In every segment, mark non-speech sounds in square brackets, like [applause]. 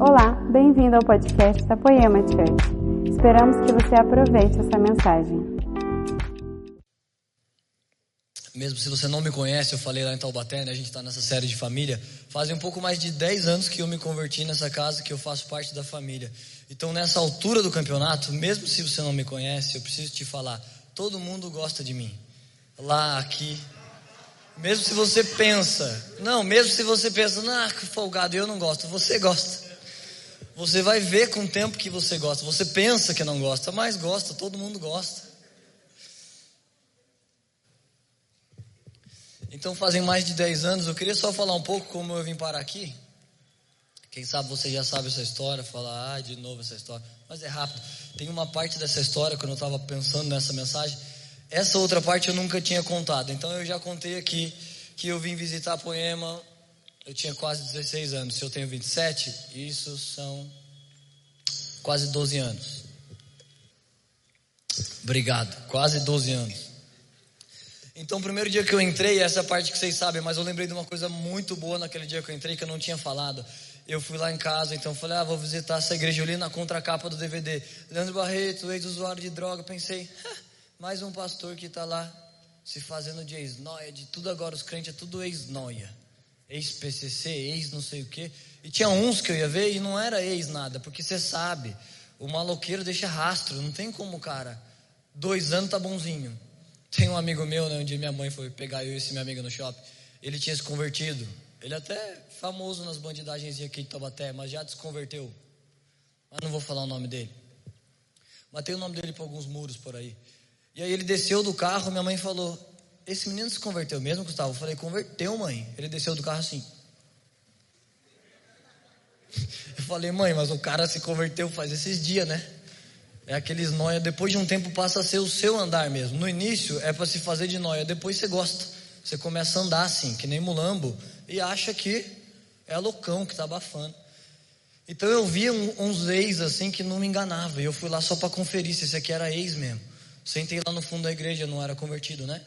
Olá, bem-vindo ao podcast da Poema Church. Esperamos que você aproveite essa mensagem. Mesmo se você não me conhece, eu falei lá em Taubaté, né, a gente está nessa série de família. Fazem um pouco mais de 10 anos que eu me converti nessa casa, que eu faço parte da família. Então, nessa altura do campeonato, mesmo se você não me conhece, eu preciso te falar: todo mundo gosta de mim. Lá, aqui. Mesmo se você pensa, não, mesmo se você pensa, ah, que folgado, eu não gosto, você gosta. Você vai ver com o tempo que você gosta. Você pensa que não gosta, mas gosta, todo mundo gosta. Então fazem mais de 10 anos, eu queria só falar um pouco como eu vim parar aqui. Quem sabe você já sabe essa história, falar ah, de novo essa história, mas é rápido. Tem uma parte dessa história quando eu estava pensando nessa mensagem, essa outra parte eu nunca tinha contado. Então eu já contei aqui que eu vim visitar a Poema eu tinha quase 16 anos. Se eu tenho 27, isso são quase 12 anos. Obrigado, quase 12 anos. Então, o primeiro dia que eu entrei, essa parte que vocês sabem, mas eu lembrei de uma coisa muito boa naquele dia que eu entrei que eu não tinha falado. Eu fui lá em casa, então falei, ah, vou visitar essa igreja ali na contracapa do DVD. Leandro Barreto, ex-usuário de droga. Pensei, mais um pastor que está lá se fazendo de ex-noia, de tudo agora, os crentes é tudo ex-noia ex-PCC, ex não sei o que. E tinha uns que eu ia ver e não era ex nada, porque você sabe, o maloqueiro deixa rastro, não tem como, cara. Dois anos tá bonzinho. Tem um amigo meu, né, um dia minha mãe foi pegar eu e esse meu amigo no shopping. Ele tinha se convertido. Ele é até famoso nas bandidagens aqui de Taubaté, mas já desconverteu. Mas não vou falar o nome dele. Mas tem o nome dele por alguns muros por aí. E aí ele desceu do carro, minha mãe falou: esse menino se converteu mesmo, Gustavo? Eu falei, converteu, mãe. Ele desceu do carro assim. Eu falei, mãe, mas o cara se converteu faz esses dias, né? É aqueles noia, depois de um tempo passa a ser o seu andar mesmo. No início é para se fazer de noia, depois você gosta. Você começa a andar assim, que nem mulambo, e acha que é loucão que tá abafando. Então eu vi um, uns ex assim que não me enganava, e eu fui lá só para conferir se esse aqui era ex mesmo. Sentei lá no fundo da igreja, não era convertido, né?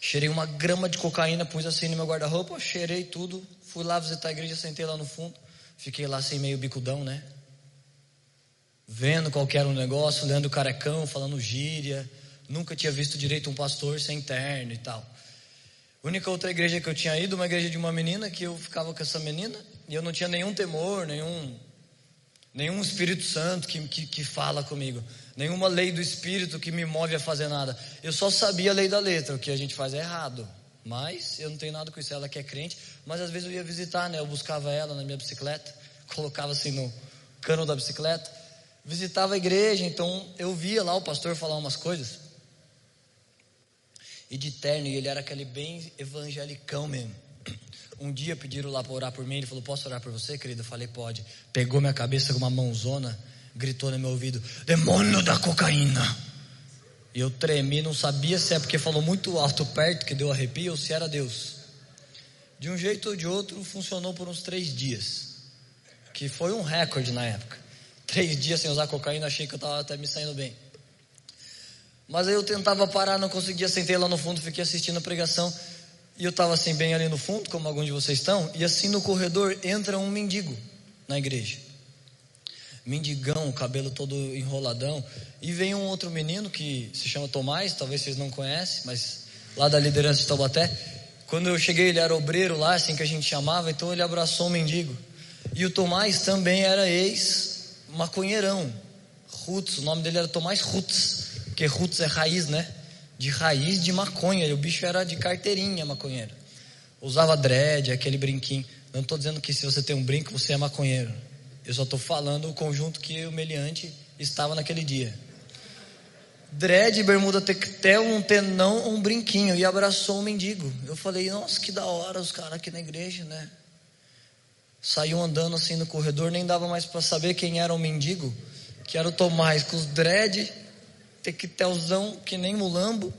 Cheirei uma grama de cocaína, pus assim no meu guarda-roupa, cheirei tudo, fui lá visitar a igreja, sentei lá no fundo, fiquei lá assim meio bicudão, né? Vendo qualquer um negócio, lendo carecão, falando gíria, nunca tinha visto direito um pastor sem terno e tal. A única outra igreja que eu tinha ido, uma igreja de uma menina, que eu ficava com essa menina, e eu não tinha nenhum temor, nenhum, nenhum Espírito Santo que, que, que fala comigo nenhuma lei do espírito que me move a fazer nada. Eu só sabia a lei da letra, o que a gente faz é errado. Mas eu não tenho nada com isso. Ela que é crente, mas às vezes eu ia visitar, né? Eu buscava ela na minha bicicleta, [laughs] colocava assim no cano da bicicleta, visitava a igreja, então eu via lá o pastor falar umas coisas. E de terno, e ele era aquele bem evangelicão mesmo. [clears throat] Um dia pediram lá para orar por mim, ele falou: Posso orar por você, querido? Eu falei: Pode. Pegou minha cabeça com uma mãozona gritou no meu ouvido: Demônio da cocaína. E eu tremi, não sabia se é porque falou muito alto perto que deu arrepio ou se era Deus. De um jeito ou de outro, funcionou por uns três dias, que foi um recorde na época. Três dias sem usar cocaína, achei que eu estava até me saindo bem. Mas aí eu tentava parar, não conseguia, sentei lá no fundo, fiquei assistindo a pregação. E eu estava assim, bem ali no fundo, como alguns de vocês estão. E assim no corredor entra um mendigo na igreja mendigão, cabelo todo enroladão. E vem um outro menino que se chama Tomás, talvez vocês não conhecem, mas lá da liderança de Taubaté. Quando eu cheguei, ele era obreiro lá, assim que a gente chamava, então ele abraçou o mendigo. E o Tomás também era ex-maconheirão. Roots, o nome dele era Tomás Roots, porque Roots é raiz, né? De raiz de maconha. E o bicho era de carteirinha maconheiro. Usava dread, aquele brinquinho. Não estou dizendo que se você tem um brinco, você é maconheiro. Eu só estou falando o conjunto que o meliante estava naquele dia. Dread, bermuda tectel, um tenão, um brinquinho e abraçou um mendigo. Eu falei, nossa, que da hora os caras aqui na igreja, né? Saiu andando assim no corredor, nem dava mais para saber quem era o mendigo, que era o Tomás, com os dread, tectelzão, que nem mulambo.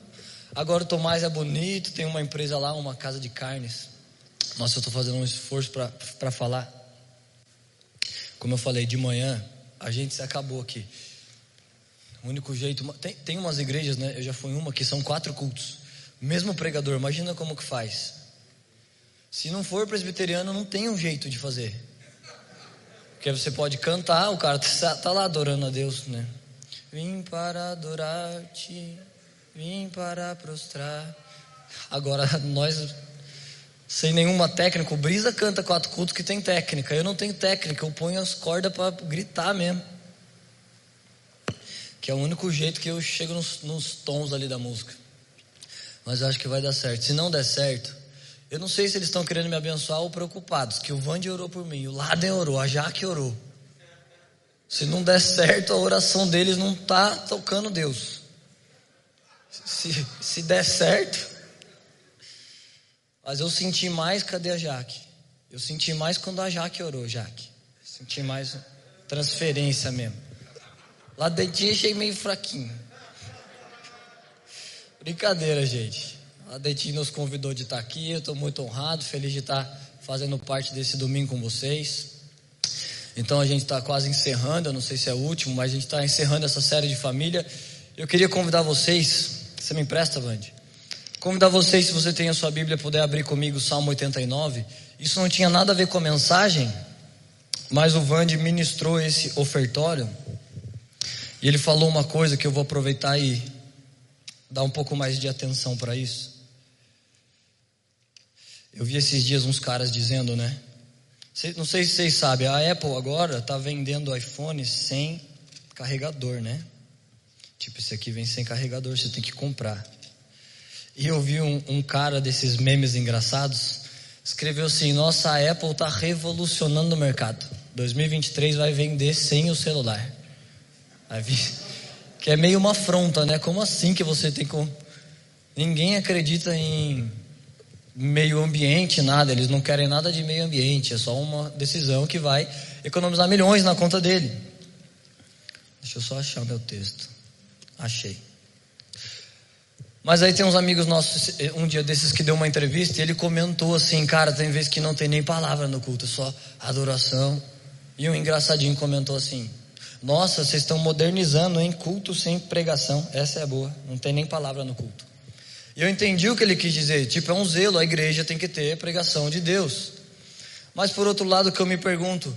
Agora o Tomás é bonito, tem uma empresa lá, uma casa de carnes. Nossa, eu estou fazendo um esforço para falar. Como eu falei de manhã, a gente se acabou aqui. O único jeito. Tem, tem umas igrejas, né? Eu já fui em uma que são quatro cultos. Mesmo pregador, imagina como que faz. Se não for presbiteriano, não tem um jeito de fazer. Porque você pode cantar, o cara tá, [laughs] tá lá adorando a Deus, né? Vim para adorar-te, vim para prostrar. Agora, nós, sem nenhuma técnica, o Brisa canta quatro cultos que tem técnica. Eu não tenho técnica, eu ponho as cordas para gritar mesmo. Que é o único jeito que eu chego nos, nos tons ali da música. Mas eu acho que vai dar certo. Se não der certo, eu não sei se eles estão querendo me abençoar ou preocupados, que o Vande orou por mim, o Laden orou, a Jaque orou. Se não der certo, a oração deles não está tocando Deus. Se, se der certo, mas eu senti mais, cadê a Jaque? Eu senti mais quando a Jaque orou, Jaque. Senti mais transferência mesmo. Lá dentro achei meio fraquinho. Brincadeira, gente. A Deti nos convidou de estar aqui. Eu estou muito honrado, feliz de estar fazendo parte desse domingo com vocês. Então a gente está quase encerrando. Eu não sei se é o último, mas a gente está encerrando essa série de família. Eu queria convidar vocês. Você me empresta, Vande? Convidar vocês, se você tem a sua Bíblia, puder abrir comigo o Salmo 89. Isso não tinha nada a ver com a mensagem, mas o Vande ministrou esse ofertório. E ele falou uma coisa que eu vou aproveitar e dar um pouco mais de atenção para isso. Eu vi esses dias uns caras dizendo, né? Não sei se vocês sabem, a Apple agora está vendendo iPhone sem carregador, né? Tipo, esse aqui vem sem carregador, você tem que comprar. E eu vi um, um cara desses memes engraçados, escreveu assim: Nossa, a Apple está revolucionando o mercado. 2023 vai vender sem o celular. Que é meio uma afronta, né? Como assim que você tem com. Ninguém acredita em meio ambiente, nada, eles não querem nada de meio ambiente, é só uma decisão que vai economizar milhões na conta dele. Deixa eu só achar meu texto. Achei. Mas aí tem uns amigos nossos, um dia desses que deu uma entrevista e ele comentou assim, cara, tem vezes que não tem nem palavra no culto, só adoração. E um engraçadinho comentou assim: Nossa, vocês estão modernizando, em culto sem pregação. Essa é boa, não tem nem palavra no culto. E eu entendi o que ele quis dizer. Tipo, é um zelo, a igreja tem que ter pregação de Deus. Mas por outro lado, que eu me pergunto,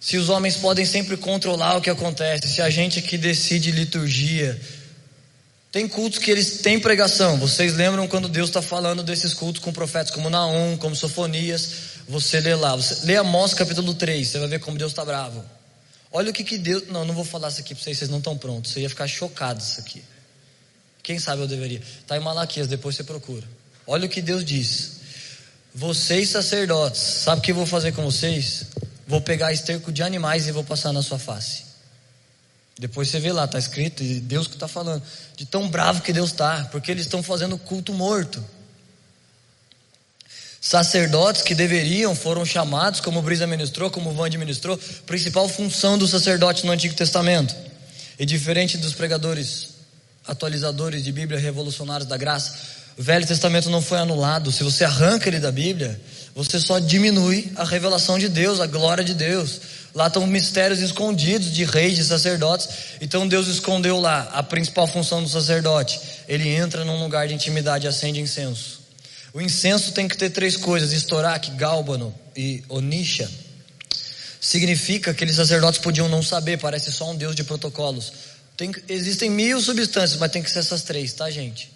se os homens podem sempre controlar o que acontece, se a gente que decide liturgia, tem cultos que eles têm pregação. Vocês lembram quando Deus está falando desses cultos com profetas como Naum, como Sofonias? Você lê lá, você lê Amós capítulo 3, você vai ver como Deus está bravo. Olha o que, que Deus. Não, não vou falar isso aqui para vocês, vocês não estão prontos. Você ia ficar chocado isso aqui. Quem sabe eu deveria. Está em Malaquias, depois você procura. Olha o que Deus diz. Vocês sacerdotes, sabe o que eu vou fazer com vocês? Vou pegar esterco de animais e vou passar na sua face. Depois você vê lá, está escrito, e Deus que está falando. De tão bravo que Deus está, porque eles estão fazendo culto morto. Sacerdotes que deveriam foram chamados, como Brisa ministrou, como o Vande ministrou, principal função do sacerdote no Antigo Testamento. E diferente dos pregadores atualizadores de Bíblia revolucionários da graça, o Velho Testamento não foi anulado. Se você arranca ele da Bíblia, você só diminui a revelação de Deus, a glória de Deus. Lá estão mistérios escondidos de reis, de sacerdotes. Então Deus escondeu lá a principal função do sacerdote. Ele entra num lugar de intimidade e acende incenso. O incenso tem que ter três coisas: estoraque, gálbano e onisha. Significa que aqueles sacerdotes podiam não saber, parece só um Deus de protocolos. Tem, existem mil substâncias, mas tem que ser essas três, tá, gente?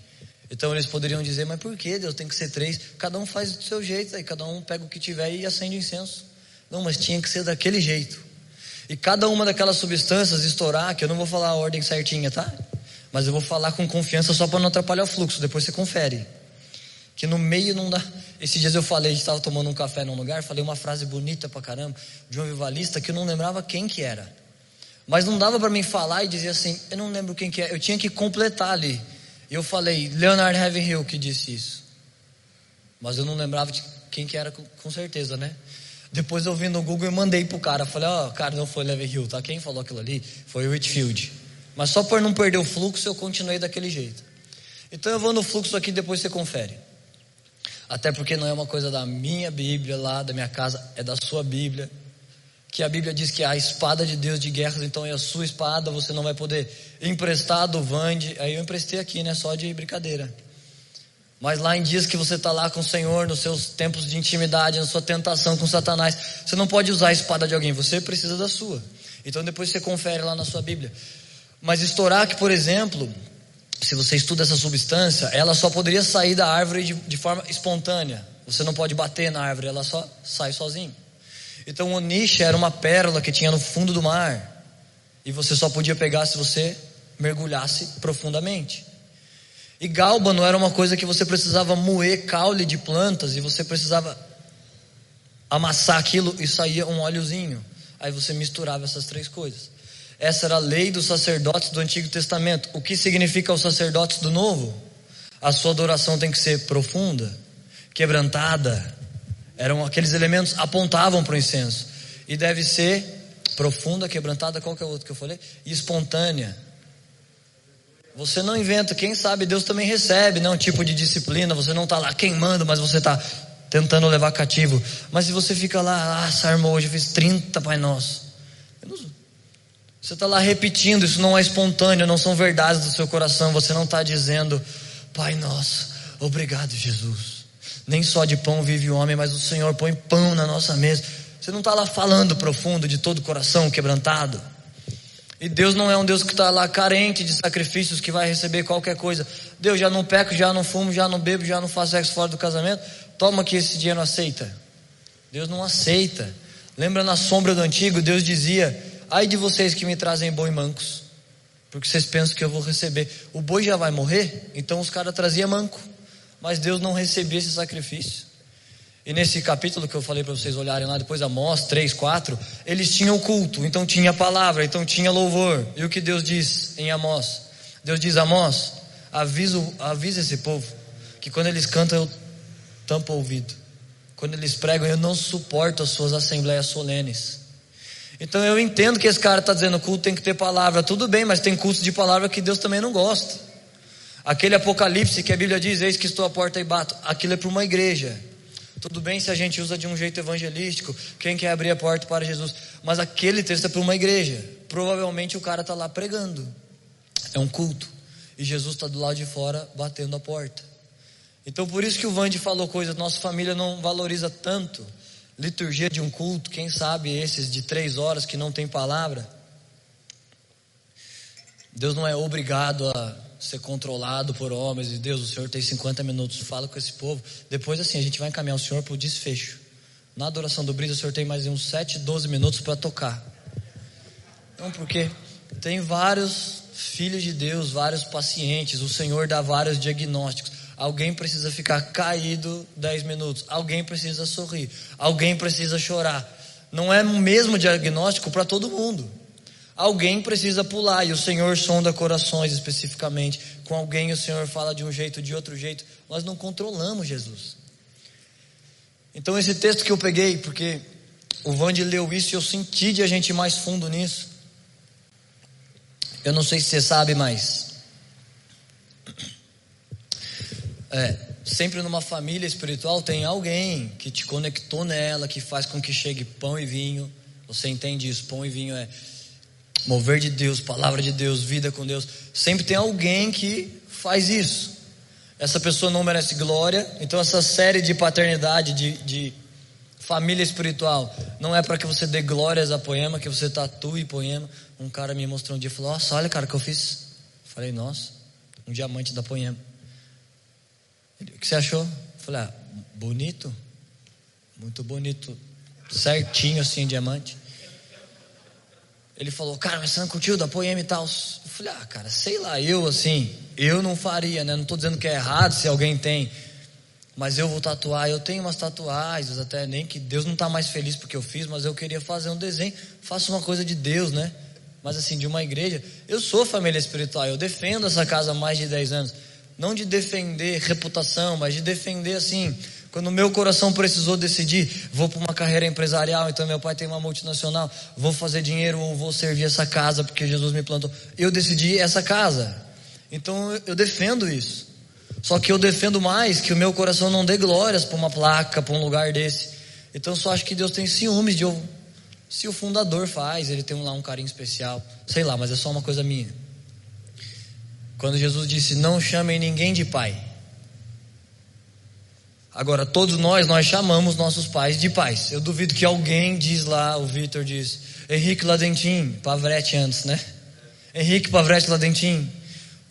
Então eles poderiam dizer, mas por que Deus tem que ser três? Cada um faz do seu jeito, aí cada um pega o que tiver e acende incenso. Não, mas tinha que ser daquele jeito. E cada uma daquelas substâncias estourar, que eu não vou falar a ordem certinha, tá? Mas eu vou falar com confiança só para não atrapalhar o fluxo, depois você confere. Que no meio não dá. Esses dias eu falei, estava tomando um café num lugar, falei uma frase bonita pra caramba, de um vivalista que eu não lembrava quem que era. Mas não dava para mim falar e dizer assim, eu não lembro quem que é, eu tinha que completar ali. E eu falei, Leonard Ravenhill que disse isso. Mas eu não lembrava de quem que era com certeza, né? Depois eu vi no Google e mandei pro cara. Falei, ó, oh, cara, não foi Hill, tá? Quem falou aquilo ali foi o Whitfield. Mas só por não perder o fluxo, eu continuei daquele jeito. Então eu vou no fluxo aqui, depois você confere. Até porque não é uma coisa da minha Bíblia lá, da minha casa, é da sua Bíblia que a Bíblia diz que a espada de Deus de guerras, então é a sua espada, você não vai poder emprestar do Vande. Aí eu emprestei aqui, né? Só de brincadeira. Mas lá em dias que você está lá com o Senhor, nos seus tempos de intimidade, na sua tentação com Satanás, você não pode usar a espada de alguém, você precisa da sua. Então depois você confere lá na sua Bíblia. Mas estourac, por exemplo, se você estuda essa substância, ela só poderia sair da árvore de, de forma espontânea. Você não pode bater na árvore, ela só sai sozinha. Então o onixe era uma pérola que tinha no fundo do mar. E você só podia pegar se você mergulhasse profundamente. E gálbano era uma coisa que você precisava moer caule de plantas e você precisava amassar aquilo e saía um óleozinho. Aí você misturava essas três coisas. Essa era a lei dos sacerdotes do Antigo Testamento. O que significa os sacerdotes do Novo? A sua adoração tem que ser profunda, quebrantada. Eram aqueles elementos apontavam para o incenso. E deve ser profunda, quebrantada, qual que é o outro que eu falei? E espontânea. Você não inventa, quem sabe Deus também recebe, né? Um tipo de disciplina, você não está lá queimando, mas você está tentando levar cativo. Mas se você fica lá, ah, Sarmo, hoje fiz 30 Pai Nosso. Você está lá repetindo, isso não é espontâneo, não são verdades do seu coração. Você não está dizendo, Pai Nosso, obrigado Jesus. Nem só de pão vive o homem, mas o Senhor põe pão na nossa mesa. Você não está lá falando profundo de todo o coração quebrantado. E Deus não é um Deus que está lá carente de sacrifícios que vai receber qualquer coisa. Deus já não peco, já não fumo, já não bebo, já não faço sexo fora do casamento. Toma que esse dinheiro aceita. Deus não aceita. Lembra na sombra do antigo, Deus dizia: Ai de vocês que me trazem boi mancos, porque vocês pensam que eu vou receber. O boi já vai morrer, então os caras traziam manco, mas Deus não recebia esse sacrifício. E nesse capítulo que eu falei para vocês olharem lá, depois Amós 3, 4, eles tinham culto, então tinha palavra, então tinha louvor. E o que Deus diz em Amós? Deus diz: Amós, avisa, avisa esse povo que quando eles cantam eu tampo o ouvido. Quando eles pregam, eu não suporto as suas assembleias solenes. Então eu entendo que esse cara está dizendo culto tem que ter palavra, tudo bem, mas tem culto de palavra que Deus também não gosta. Aquele apocalipse que a Bíblia diz, eis que estou à porta e bato, aquilo é para uma igreja. Tudo bem se a gente usa de um jeito evangelístico, quem quer abrir a porta para Jesus, mas aquele texto é para uma igreja. Provavelmente o cara está lá pregando. É um culto. E Jesus está do lado de fora batendo a porta. Então por isso que o Vande falou coisas, nossa família não valoriza tanto liturgia de um culto, quem sabe esses de três horas que não tem palavra. Deus não é obrigado a ser controlado por homens, e Deus, o Senhor tem 50 minutos, fala com esse povo. Depois, assim, a gente vai encaminhar o Senhor para o desfecho. Na adoração do brisa, o Senhor tem mais uns 7, 12 minutos para tocar. Então, porque tem vários filhos de Deus, vários pacientes, o Senhor dá vários diagnósticos. Alguém precisa ficar caído 10 minutos, alguém precisa sorrir, alguém precisa chorar. Não é o mesmo diagnóstico para todo mundo. Alguém precisa pular e o Senhor sonda corações especificamente. Com alguém o Senhor fala de um jeito, de outro jeito. Nós não controlamos Jesus. Então esse texto que eu peguei, porque o Vande leu isso e eu senti de a gente mais fundo nisso. Eu não sei se você sabe, mas é, sempre numa família espiritual tem alguém que te conectou nela, que faz com que chegue pão e vinho. Você entende isso? Pão e vinho é mover de Deus, palavra de Deus, vida com Deus. Sempre tem alguém que faz isso. Essa pessoa não merece glória, então essa série de paternidade, de, de família espiritual, não é para que você dê glórias a poema, que você tatue poema. Um cara me mostrou um dia e falou: Nossa, olha, cara, que eu fiz. Falei: Nossa, um diamante da poema. O que você achou? Falei: Ah, bonito, muito bonito, certinho assim, diamante. Ele falou, cara, mas você não curtiu da poema e tal? Eu falei, ah, cara, sei lá, eu assim, eu não faria, né? Não estou dizendo que é errado se alguém tem, mas eu vou tatuar. Eu tenho umas tatuagens, até nem que Deus não está mais feliz porque eu fiz, mas eu queria fazer um desenho. Faço uma coisa de Deus, né? Mas assim, de uma igreja. Eu sou família espiritual, eu defendo essa casa há mais de 10 anos. Não de defender reputação, mas de defender assim quando meu coração precisou decidir, vou para uma carreira empresarial, então meu pai tem uma multinacional, vou fazer dinheiro ou vou servir essa casa porque Jesus me plantou. Eu decidi essa casa. Então eu defendo isso. Só que eu defendo mais que o meu coração não dê glórias para uma placa, para um lugar desse. Então só acho que Deus tem ciúmes de eu. Se o fundador faz, ele tem lá um carinho especial. Sei lá, mas é só uma coisa minha. Quando Jesus disse: Não chamem ninguém de pai Agora, todos nós, nós chamamos nossos pais de pais. Eu duvido que alguém diz lá, o Vitor diz, Henrique Ladentim, Pavrete antes, né? Henrique Pavrete Ladentim,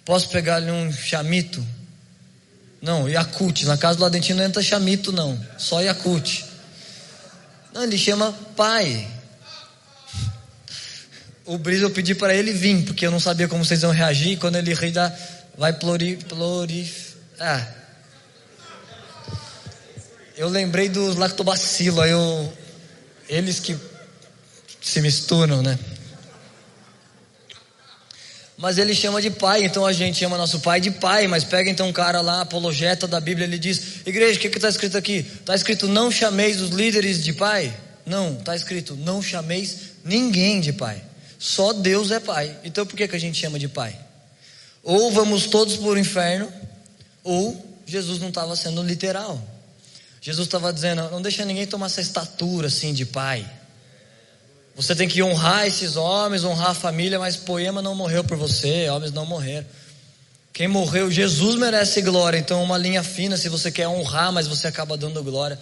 posso pegar-lhe um chamito? Não, Yakut. Na casa do Ladentim não entra chamito, não. Só Yakut. Não, ele chama pai. O Brisa eu pedi para ele vir, porque eu não sabia como vocês iam reagir. Quando ele ri, vai plori, plori, ah. Eu lembrei dos lactobacilos, eu, eles que se misturam, né? Mas ele chama de pai, então a gente chama nosso pai de pai. Mas pega então um cara lá, apologeta da Bíblia, ele diz: Igreja, o que está escrito aqui? Está escrito: Não chameis os líderes de pai? Não, está escrito: Não chameis ninguém de pai. Só Deus é pai. Então por que, que a gente chama de pai? Ou vamos todos para o inferno, ou Jesus não estava sendo literal. Jesus estava dizendo: Não deixa ninguém tomar essa estatura assim de pai. Você tem que honrar esses homens, honrar a família, mas poema não morreu por você, homens não morreram. Quem morreu, Jesus merece glória. Então, uma linha fina, se você quer honrar, mas você acaba dando glória.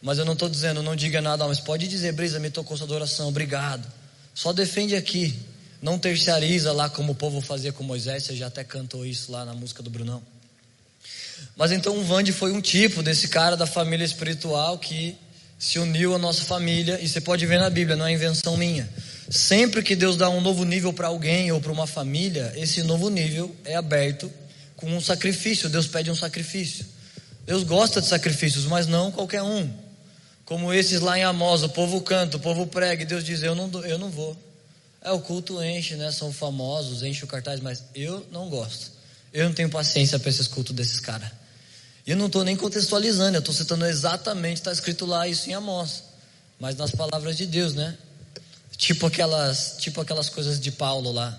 Mas eu não estou dizendo, não diga nada, mas pode dizer, Brisa, me tocou sua adoração, obrigado. Só defende aqui. Não terciariza lá como o povo fazia com Moisés, você já até cantou isso lá na música do Brunão. Mas então o Vande foi um tipo desse cara da família espiritual que se uniu à nossa família, e você pode ver na Bíblia, não é invenção minha. Sempre que Deus dá um novo nível para alguém ou para uma família, esse novo nível é aberto com um sacrifício. Deus pede um sacrifício. Deus gosta de sacrifícios, mas não qualquer um. Como esses lá em Amós, o povo canta, o povo prega, e Deus diz: Eu não, eu não vou. É, o culto enche, né? São famosos, enche o cartaz, mas eu não gosto. Eu não tenho paciência para esses cultos desses caras. E eu não estou nem contextualizando, eu estou citando exatamente, está escrito lá isso em Amós, mas nas palavras de Deus, né? Tipo aquelas, tipo aquelas coisas de Paulo lá.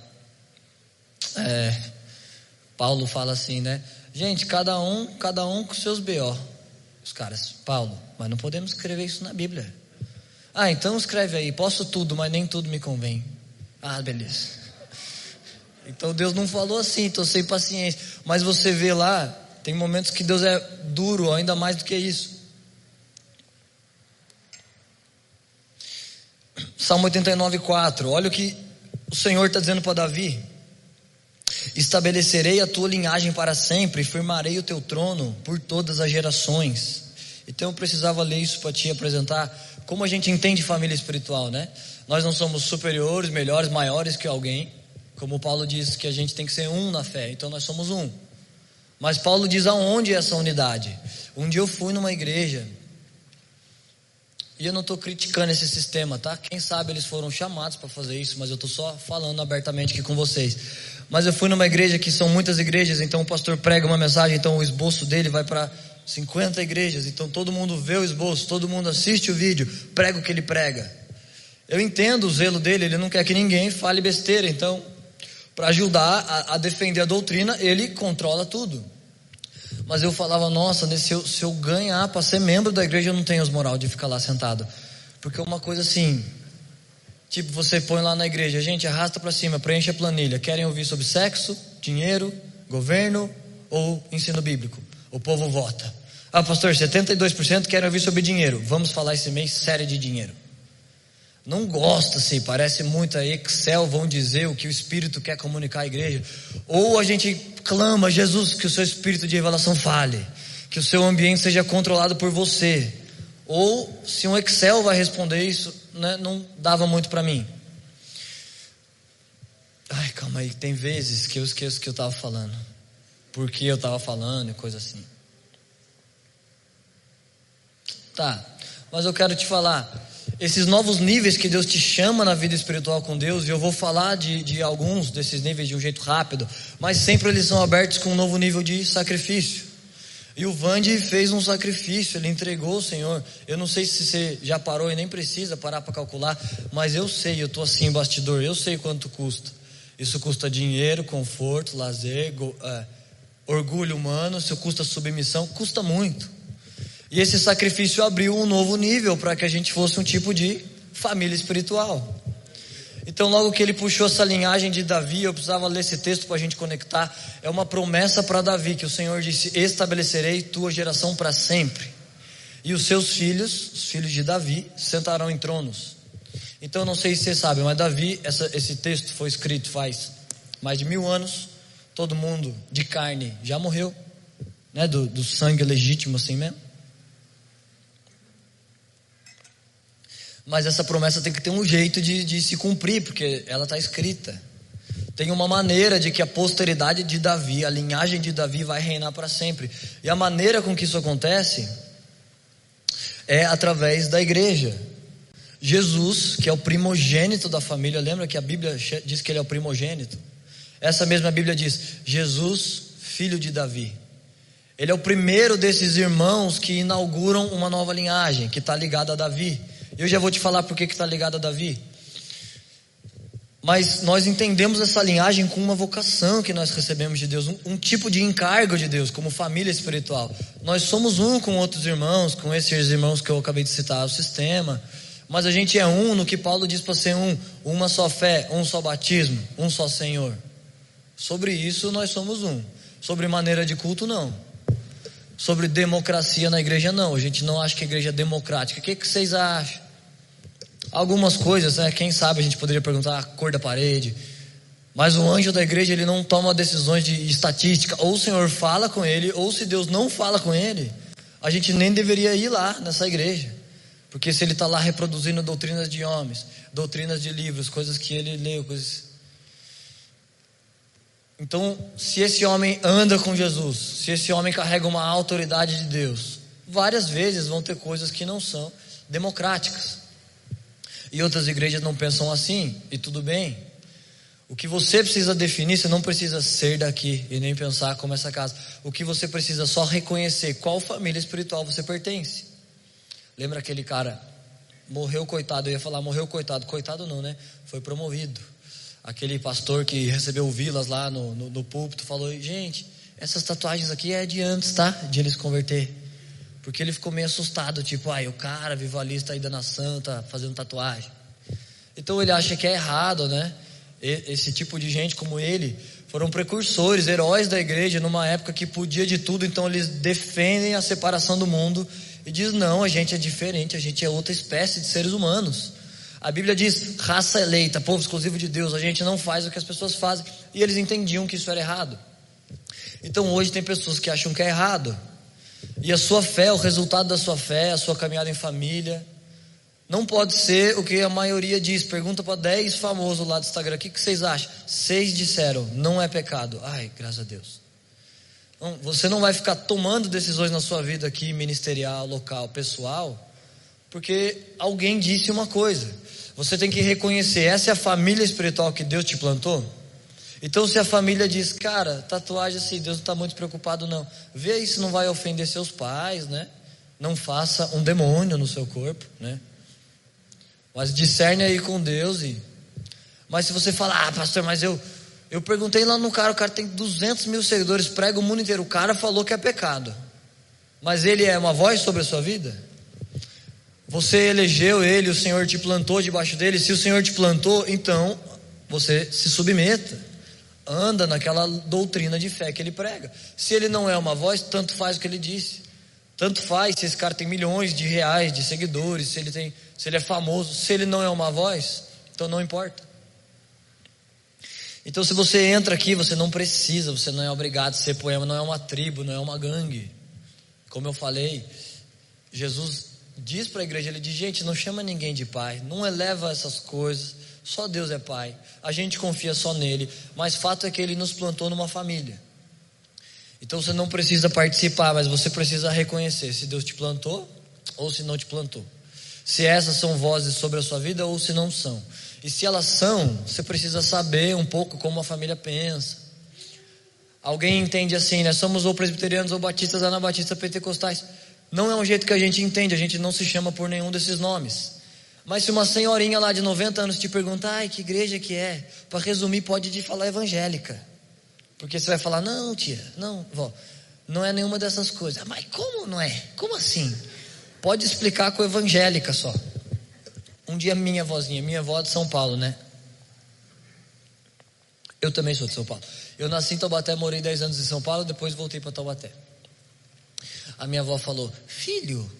É, Paulo fala assim, né? Gente, cada um, cada um com seus BO. Os caras, Paulo, mas não podemos escrever isso na Bíblia. Ah, então escreve aí, posso tudo, mas nem tudo me convém. Ah, beleza. Então Deus não falou assim, estou sem paciência. Mas você vê lá, tem momentos que Deus é duro, ainda mais do que isso. Salmo 89, 4. Olha o que o Senhor está dizendo para Davi: Estabelecerei a tua linhagem para sempre, firmarei o teu trono por todas as gerações. Então eu precisava ler isso para te apresentar como a gente entende família espiritual, né? Nós não somos superiores, melhores, maiores que alguém. Como Paulo diz que a gente tem que ser um na fé, então nós somos um. Mas Paulo diz aonde é essa unidade. Um dia eu fui numa igreja, e eu não estou criticando esse sistema, tá? Quem sabe eles foram chamados para fazer isso, mas eu estou só falando abertamente aqui com vocês. Mas eu fui numa igreja que são muitas igrejas, então o pastor prega uma mensagem, então o esboço dele vai para 50 igrejas, então todo mundo vê o esboço, todo mundo assiste o vídeo, prega o que ele prega. Eu entendo o zelo dele, ele não quer que ninguém fale besteira, então para ajudar a, a, defender a doutrina, ele controla tudo. Mas eu falava, nossa, se eu, se eu ganhar para ser membro da igreja, eu não tenho as moral de ficar lá sentado. Porque é uma coisa assim, tipo, você põe lá na igreja, gente, arrasta para cima, preenche a planilha. Querem ouvir sobre sexo, dinheiro, governo ou ensino bíblico? O povo vota. Ah, pastor, 72% querem ouvir sobre dinheiro. Vamos falar esse mês série de dinheiro. Não gosta, assim, parece muito a Excel, vão dizer o que o Espírito quer comunicar à igreja. Ou a gente clama, Jesus, que o seu Espírito de revelação fale, que o seu ambiente seja controlado por você. Ou se um Excel vai responder isso, né, não dava muito para mim. Ai, calma aí, tem vezes que eu esqueço que eu estava falando. Por que eu estava falando e coisa assim. Tá, mas eu quero te falar esses novos níveis que Deus te chama na vida espiritual com Deus, e eu vou falar de, de alguns desses níveis de um jeito rápido, mas sempre eles são abertos com um novo nível de sacrifício. E o Vande fez um sacrifício, ele entregou o Senhor. Eu não sei se você já parou e nem precisa parar para calcular, mas eu sei, eu estou assim, bastidor, eu sei quanto custa. Isso custa dinheiro, conforto, lazer, go, é, orgulho humano, isso custa submissão, custa muito. E esse sacrifício abriu um novo nível para que a gente fosse um tipo de família espiritual. Então, logo que ele puxou essa linhagem de Davi, eu precisava ler esse texto para a gente conectar. É uma promessa para Davi, que o Senhor disse: Estabelecerei tua geração para sempre. E os seus filhos, os filhos de Davi, sentarão em tronos. Então, não sei se você sabe, mas Davi, essa, esse texto foi escrito faz mais de mil anos. Todo mundo de carne já morreu, né? Do, do sangue legítimo, assim mesmo. Mas essa promessa tem que ter um jeito de, de se cumprir, porque ela está escrita. Tem uma maneira de que a posteridade de Davi, a linhagem de Davi vai reinar para sempre. E a maneira com que isso acontece é através da igreja. Jesus, que é o primogênito da família, lembra que a Bíblia diz que ele é o primogênito? Essa mesma Bíblia diz: Jesus, filho de Davi. Ele é o primeiro desses irmãos que inauguram uma nova linhagem, que está ligada a Davi. Eu já vou te falar por que está ligado a Davi. Mas nós entendemos essa linhagem com uma vocação que nós recebemos de Deus, um, um, tipo de encargo de Deus, como família espiritual. Nós somos um com outros irmãos, com esses irmãos que eu acabei de citar, o sistema. Mas a gente é um no que Paulo diz para ser um: uma só fé, um só batismo, um só Senhor. Sobre isso nós somos um. Sobre maneira de culto, não. Sobre democracia na igreja, não. A gente não acha que a igreja é democrática. O que, que vocês acham? Algumas coisas, né? Quem sabe a gente poderia perguntar a cor da parede. Mas o anjo da igreja, ele não toma decisões de estatística. Ou o Senhor fala com ele, ou se Deus não fala com ele, a gente nem deveria ir lá nessa igreja. Porque se ele está lá reproduzindo doutrinas de homens, doutrinas de livros, coisas que ele leu, coisas. Então, se esse homem anda com Jesus, se esse homem carrega uma autoridade de Deus, várias vezes vão ter coisas que não são democráticas. E outras igrejas não pensam assim, e tudo bem. O que você precisa definir, você não precisa ser daqui e nem pensar como essa casa. O que você precisa só reconhecer qual família espiritual você pertence. Lembra aquele cara? Morreu coitado, eu ia falar morreu coitado, coitado não, né? Foi promovido. Aquele pastor que recebeu vilas lá no, no, no púlpito falou: gente, essas tatuagens aqui é de antes, tá? De eles converter. Porque ele ficou meio assustado, tipo, ai, o cara vivalista aí da nação tá fazendo tatuagem. Então ele acha que é errado, né? Esse tipo de gente como ele foram precursores, heróis da igreja numa época que podia de tudo, então eles defendem a separação do mundo e diz: "Não, a gente é diferente, a gente é outra espécie de seres humanos". A Bíblia diz: "Raça eleita, povo exclusivo de Deus, a gente não faz o que as pessoas fazem". E eles entendiam que isso era errado. Então hoje tem pessoas que acham que é errado. E a sua fé, o resultado da sua fé, a sua caminhada em família, não pode ser o que a maioria diz. Pergunta para 10 famosos lá do Instagram: o que, que vocês acham? Seis disseram: não é pecado. Ai, graças a Deus. Então, você não vai ficar tomando decisões na sua vida aqui, ministerial, local, pessoal, porque alguém disse uma coisa. Você tem que reconhecer: essa é a família espiritual que Deus te plantou. Então, se a família diz, cara, tatuagem assim, Deus não está muito preocupado, não. Vê aí se não vai ofender seus pais, né? Não faça um demônio no seu corpo, né? Mas discerne aí com Deus e. Mas se você falar, ah, pastor, mas eu eu perguntei lá no cara, o cara tem 200 mil seguidores, prega o mundo inteiro. O cara falou que é pecado. Mas ele é uma voz sobre a sua vida? Você elegeu ele, o Senhor te plantou debaixo dele. Se o Senhor te plantou, então você se submeta anda naquela doutrina de fé que ele prega. Se ele não é uma voz, tanto faz o que ele disse. Tanto faz se esse cara tem milhões de reais de seguidores, se ele tem, se ele é famoso, se ele não é uma voz, então não importa. Então se você entra aqui, você não precisa, você não é obrigado a ser poema, não é uma tribo, não é uma gangue. Como eu falei, Jesus diz para a igreja, ele diz, gente, não chama ninguém de pai, não eleva essas coisas só Deus é pai. A gente confia só nele. Mas fato é que ele nos plantou numa família. Então você não precisa participar, mas você precisa reconhecer se Deus te plantou ou se não te plantou. Se essas são vozes sobre a sua vida ou se não são. E se elas são, você precisa saber um pouco como a família pensa. Alguém entende assim, né? Somos ou presbiterianos ou batistas, anabatistas, pentecostais. Não é um jeito que a gente entende, a gente não se chama por nenhum desses nomes. Mas se uma senhorinha lá de 90 anos te perguntar, ai, que igreja que é? Para resumir, pode te falar evangélica. Porque você vai falar, não, tia, não, vó, não é nenhuma dessas coisas. Ah, mas como não é? Como assim? Pode explicar com evangélica só. Um dia minha vozinha, minha avó é de São Paulo, né? Eu também sou de São Paulo. Eu nasci em Taubaté, morei 10 anos em São Paulo, depois voltei para Taubaté. A minha avó falou: Filho,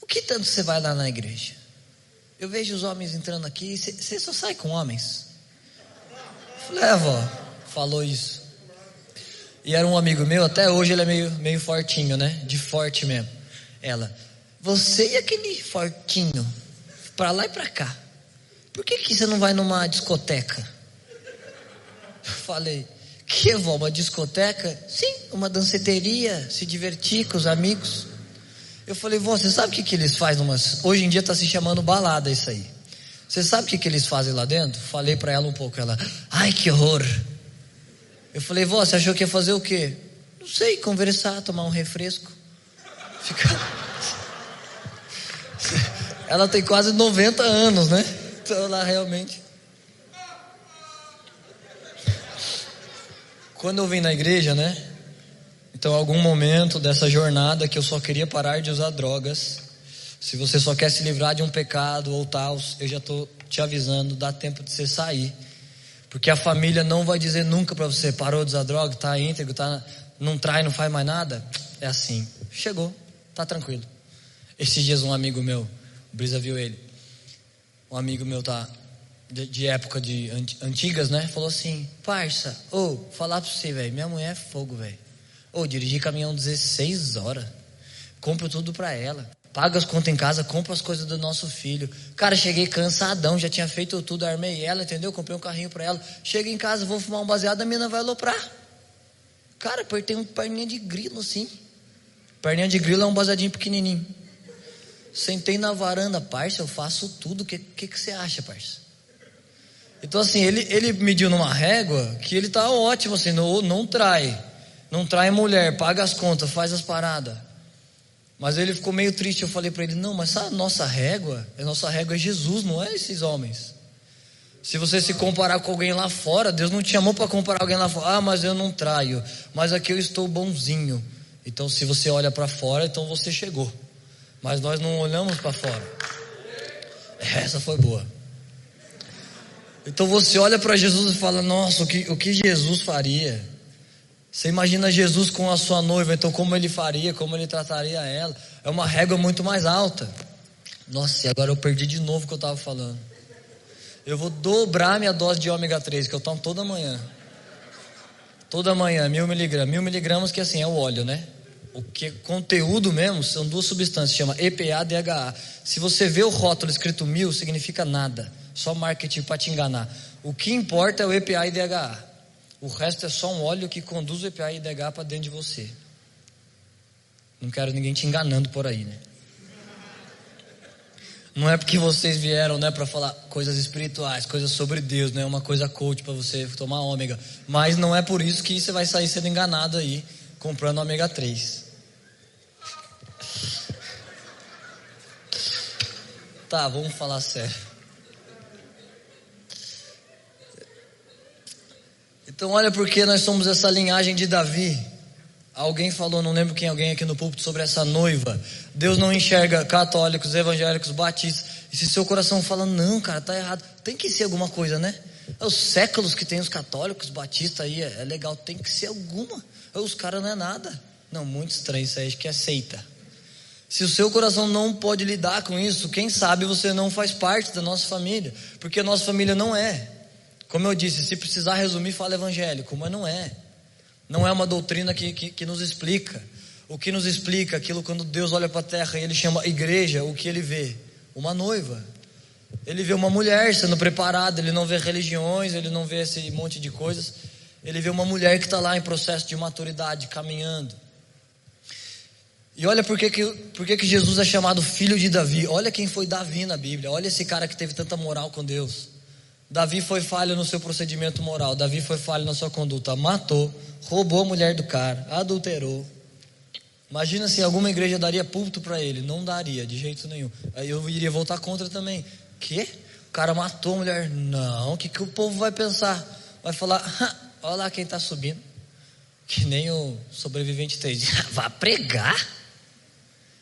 o que tanto você vai lá na igreja? Eu vejo os homens entrando aqui, você só sai com homens? Eu falei: É, falou isso. E era um amigo meu, até hoje ele é meio, meio fortinho, né? De forte mesmo. Ela, você e aquele fortinho, para lá e para cá. Por que, que você não vai numa discoteca? Falei, que vó, uma discoteca? Sim, uma danceteria, se divertir com os amigos. Eu falei, vó, você sabe o que, que eles fazem. Hoje em dia está se chamando balada isso aí. Você sabe o que, que eles fazem lá dentro? Falei para ela um pouco, ela, ai que horror. Eu falei, vó, você achou que ia fazer o quê? Não sei, conversar, tomar um refresco. Ficar. [laughs] Ela tem quase 90 anos, né? Então ela realmente. Quando eu vim na igreja, né? Então, algum momento dessa jornada que eu só queria parar de usar drogas. Se você só quer se livrar de um pecado ou tal, eu já estou te avisando, dá tempo de você sair. Porque a família não vai dizer nunca para você, parou de usar droga, tá íntegro, tá, não trai, não faz mais nada. É assim. Chegou, tá tranquilo. Esses dias um amigo meu, o Brisa viu ele. Um amigo meu tá de, de época de antigas, né? Falou assim: "Parça, ô, oh, falar para você, velho, minha mulher é fogo, velho. Oh, dirigi caminhão 16 horas. Compro tudo para ela. Paga as contas em casa, compro as coisas do nosso filho. Cara, cheguei cansadão, já tinha feito tudo, armei ela, entendeu? Comprei um carrinho para ela. Chega em casa, vou fumar um baseado, a mina vai aloprar. Cara, apertei um perninha de grilo assim. Perninha de grilo é um baseadinho pequenininho. Sentei na varanda, parça, eu faço tudo. O que, que, que você acha, parça? Então, assim, ele, ele mediu numa régua que ele tá ótimo, assim, não, não trai. Não trai mulher, paga as contas, faz as paradas. Mas ele ficou meio triste. Eu falei para ele: Não, mas a nossa régua, a nossa régua é Jesus, não é esses homens. Se você se comparar com alguém lá fora, Deus não te chamou para comparar alguém lá fora. Ah, mas eu não traio. Mas aqui eu estou bonzinho. Então, se você olha para fora, então você chegou mas nós não olhamos para fora. Essa foi boa. Então você olha para Jesus e fala: Nossa, o que, o que Jesus faria? Você imagina Jesus com a sua noiva, então como ele faria, como ele trataria ela? É uma régua muito mais alta. Nossa, e agora eu perdi de novo o que eu estava falando. Eu vou dobrar minha dose de ômega 3, que eu tomo toda manhã. Toda manhã, mil miligramas. Mil miligramas que assim é o óleo, né? o que conteúdo mesmo são duas substâncias, chama EPA e DHA. Se você vê o rótulo escrito mil, significa nada, só marketing para te enganar. O que importa é o EPA e DHA. O resto é só um óleo que conduz o EPA e DHA para dentro de você. Não quero ninguém te enganando por aí, né? Não é porque vocês vieram, né, para falar coisas espirituais, coisas sobre Deus, não é uma coisa coach para você tomar ômega, mas não é por isso que você vai sair sendo enganado aí comprando ômega 3. Tá, vamos falar sério. Então, olha porque nós somos essa linhagem de Davi. Alguém falou, não lembro quem, alguém aqui no púlpito, sobre essa noiva. Deus não enxerga católicos, evangélicos, batistas. E se seu coração fala, não, cara, tá errado, tem que ser alguma coisa, né? É os séculos que tem os católicos, batistas aí, é, é legal, tem que ser alguma. Os caras não é nada. Não, muito estranho isso aí, acho que aceita. É se o seu coração não pode lidar com isso, quem sabe você não faz parte da nossa família, porque a nossa família não é. Como eu disse, se precisar resumir, fala evangélico, mas não é. Não é uma doutrina que, que, que nos explica. O que nos explica aquilo quando Deus olha para a terra e ele chama igreja, o que ele vê? Uma noiva. Ele vê uma mulher sendo preparada, ele não vê religiões, ele não vê esse monte de coisas. Ele vê uma mulher que está lá em processo de maturidade, caminhando. E olha por que, que, que Jesus é chamado filho de Davi. Olha quem foi Davi na Bíblia. Olha esse cara que teve tanta moral com Deus. Davi foi falho no seu procedimento moral. Davi foi falho na sua conduta. Matou, roubou a mulher do cara, adulterou. Imagina se alguma igreja daria púlpito para ele. Não daria, de jeito nenhum. Aí eu iria voltar contra também. Que? O cara matou a mulher. Não, o que, que o povo vai pensar? Vai falar, olha lá quem está subindo. Que nem o sobrevivente 3. [laughs] Vá pregar?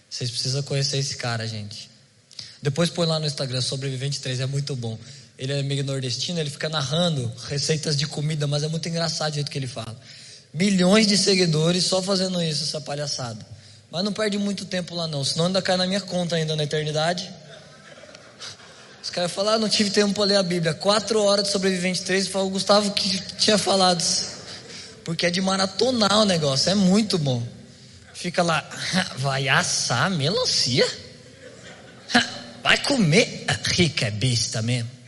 Vocês precisam conhecer esse cara, gente. Depois põe lá no Instagram, Sobrevivente 3, é muito bom. Ele é meio nordestino, ele fica narrando receitas de comida, mas é muito engraçado o jeito que ele fala. Milhões de seguidores só fazendo isso, essa palhaçada. Mas não perde muito tempo lá não, senão ainda cai na minha conta ainda na eternidade. Os caras falaram, ah, não tive tempo para ler a Bíblia. Quatro horas de sobrevivente 3, foi o Gustavo que tinha falado. Porque é de maratonar o negócio, é muito bom. Fica lá, [laughs] vai assar melancia? [laughs] Vai comer? Rica é besta mesmo.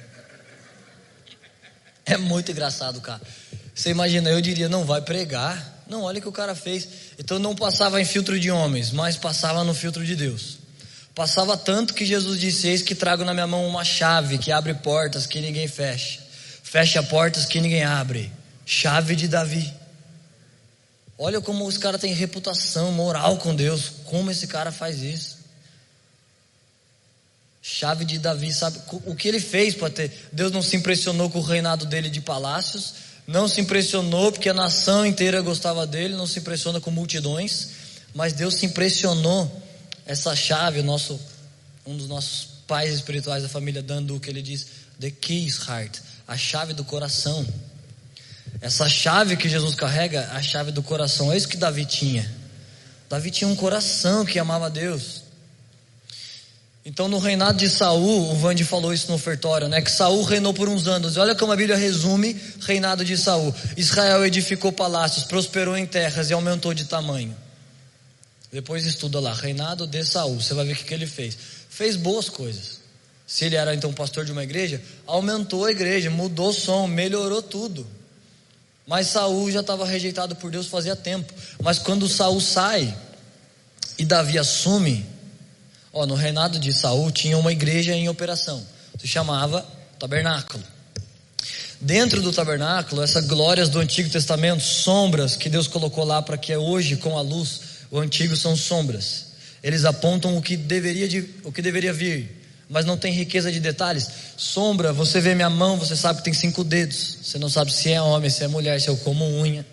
É muito engraçado, cara. Você imagina, eu diria, não vai pregar. Não, olha o que o cara fez. Então não passava em filtro de homens, mas passava no filtro de Deus. Passava tanto que Jesus disse: Eis que trago na minha mão uma chave que abre portas que ninguém fecha, fecha portas que ninguém abre. Chave de Davi. Olha como os caras têm reputação moral com Deus. Como esse cara faz isso? Chave de Davi, sabe o que ele fez para ter? Deus não se impressionou com o reinado dele de palácios, não se impressionou porque a nação inteira gostava dele, não se impressiona com multidões, mas Deus se impressionou. Essa chave, o nosso, um dos nossos pais espirituais da família Dan Duque, ele diz: The keys heart, a chave do coração. Essa chave que Jesus carrega, a chave do coração, é isso que Davi tinha. Davi tinha um coração que amava Deus. Então, no reinado de Saul, o Vande falou isso no ofertório, né? Que Saul reinou por uns anos. Olha como a Bíblia resume reinado de Saul. Israel edificou palácios, prosperou em terras e aumentou de tamanho. Depois estuda lá, reinado de Saul. Você vai ver o que, que ele fez. Fez boas coisas. Se ele era então pastor de uma igreja, aumentou a igreja, mudou o som, melhorou tudo. Mas Saul já estava rejeitado por Deus fazia tempo. Mas quando Saul sai e Davi assume, no reinado de Saul tinha uma igreja em operação. Se chamava tabernáculo. Dentro do tabernáculo, essas glórias do Antigo Testamento, sombras que Deus colocou lá para que hoje, com a luz, o antigo são sombras. Eles apontam o que deveria, de, o que deveria vir mas não tem riqueza de detalhes. Sombra, você vê minha mão, você sabe que tem cinco dedos. Você não sabe se é homem, se é mulher, se eu como unha.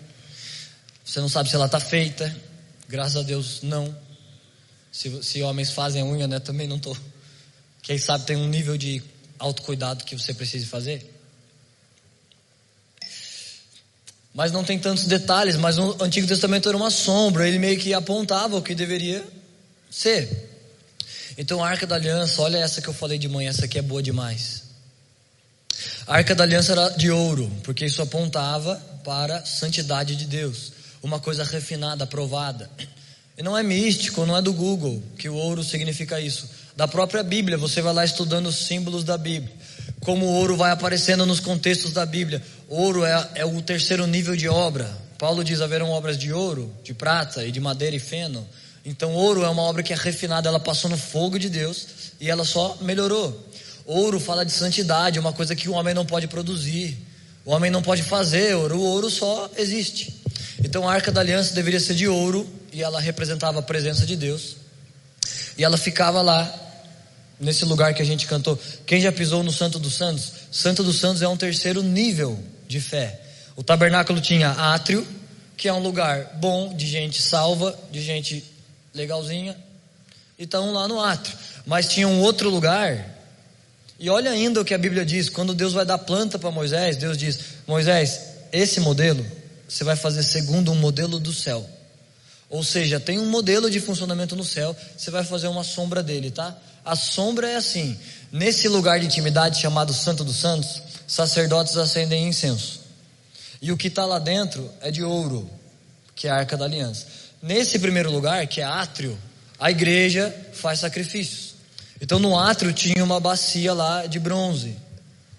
Você não sabe se ela está feita. Graças a Deus, não. Se, se homens fazem unha, né? Também não estou. Quem sabe tem um nível de autocuidado que você precisa fazer. Mas não tem tantos detalhes. Mas o Antigo Testamento era uma sombra. Ele meio que apontava o que deveria ser. Então a arca da aliança, olha essa que eu falei de manhã, essa aqui é boa demais. A arca da aliança era de ouro, porque isso apontava para a santidade de Deus, uma coisa refinada, aprovada. E não é místico, não é do Google que o ouro significa isso. Da própria Bíblia, você vai lá estudando os símbolos da Bíblia. Como o ouro vai aparecendo nos contextos da Bíblia. Ouro é, é o terceiro nível de obra. Paulo diz: haverão obras de ouro, de prata e de madeira e feno. Então, ouro é uma obra que é refinada, ela passou no fogo de Deus e ela só melhorou. Ouro fala de santidade, uma coisa que o homem não pode produzir, o homem não pode fazer, ouro, o ouro só existe. Então, a arca da aliança deveria ser de ouro e ela representava a presença de Deus. E ela ficava lá, nesse lugar que a gente cantou. Quem já pisou no Santo dos Santos? Santo dos Santos é um terceiro nível de fé. O tabernáculo tinha átrio, que é um lugar bom de gente salva, de gente legalzinha, e estão lá no átrio. Mas tinha um outro lugar, e olha ainda o que a Bíblia diz: quando Deus vai dar planta para Moisés, Deus diz: Moisés, esse modelo você vai fazer segundo um modelo do céu. Ou seja, tem um modelo de funcionamento no céu, você vai fazer uma sombra dele, tá? A sombra é assim: nesse lugar de intimidade chamado Santo dos Santos, sacerdotes acendem incenso. E o que está lá dentro é de ouro, que é a arca da aliança. Nesse primeiro lugar, que é átrio, a igreja faz sacrifícios. Então no átrio tinha uma bacia lá de bronze.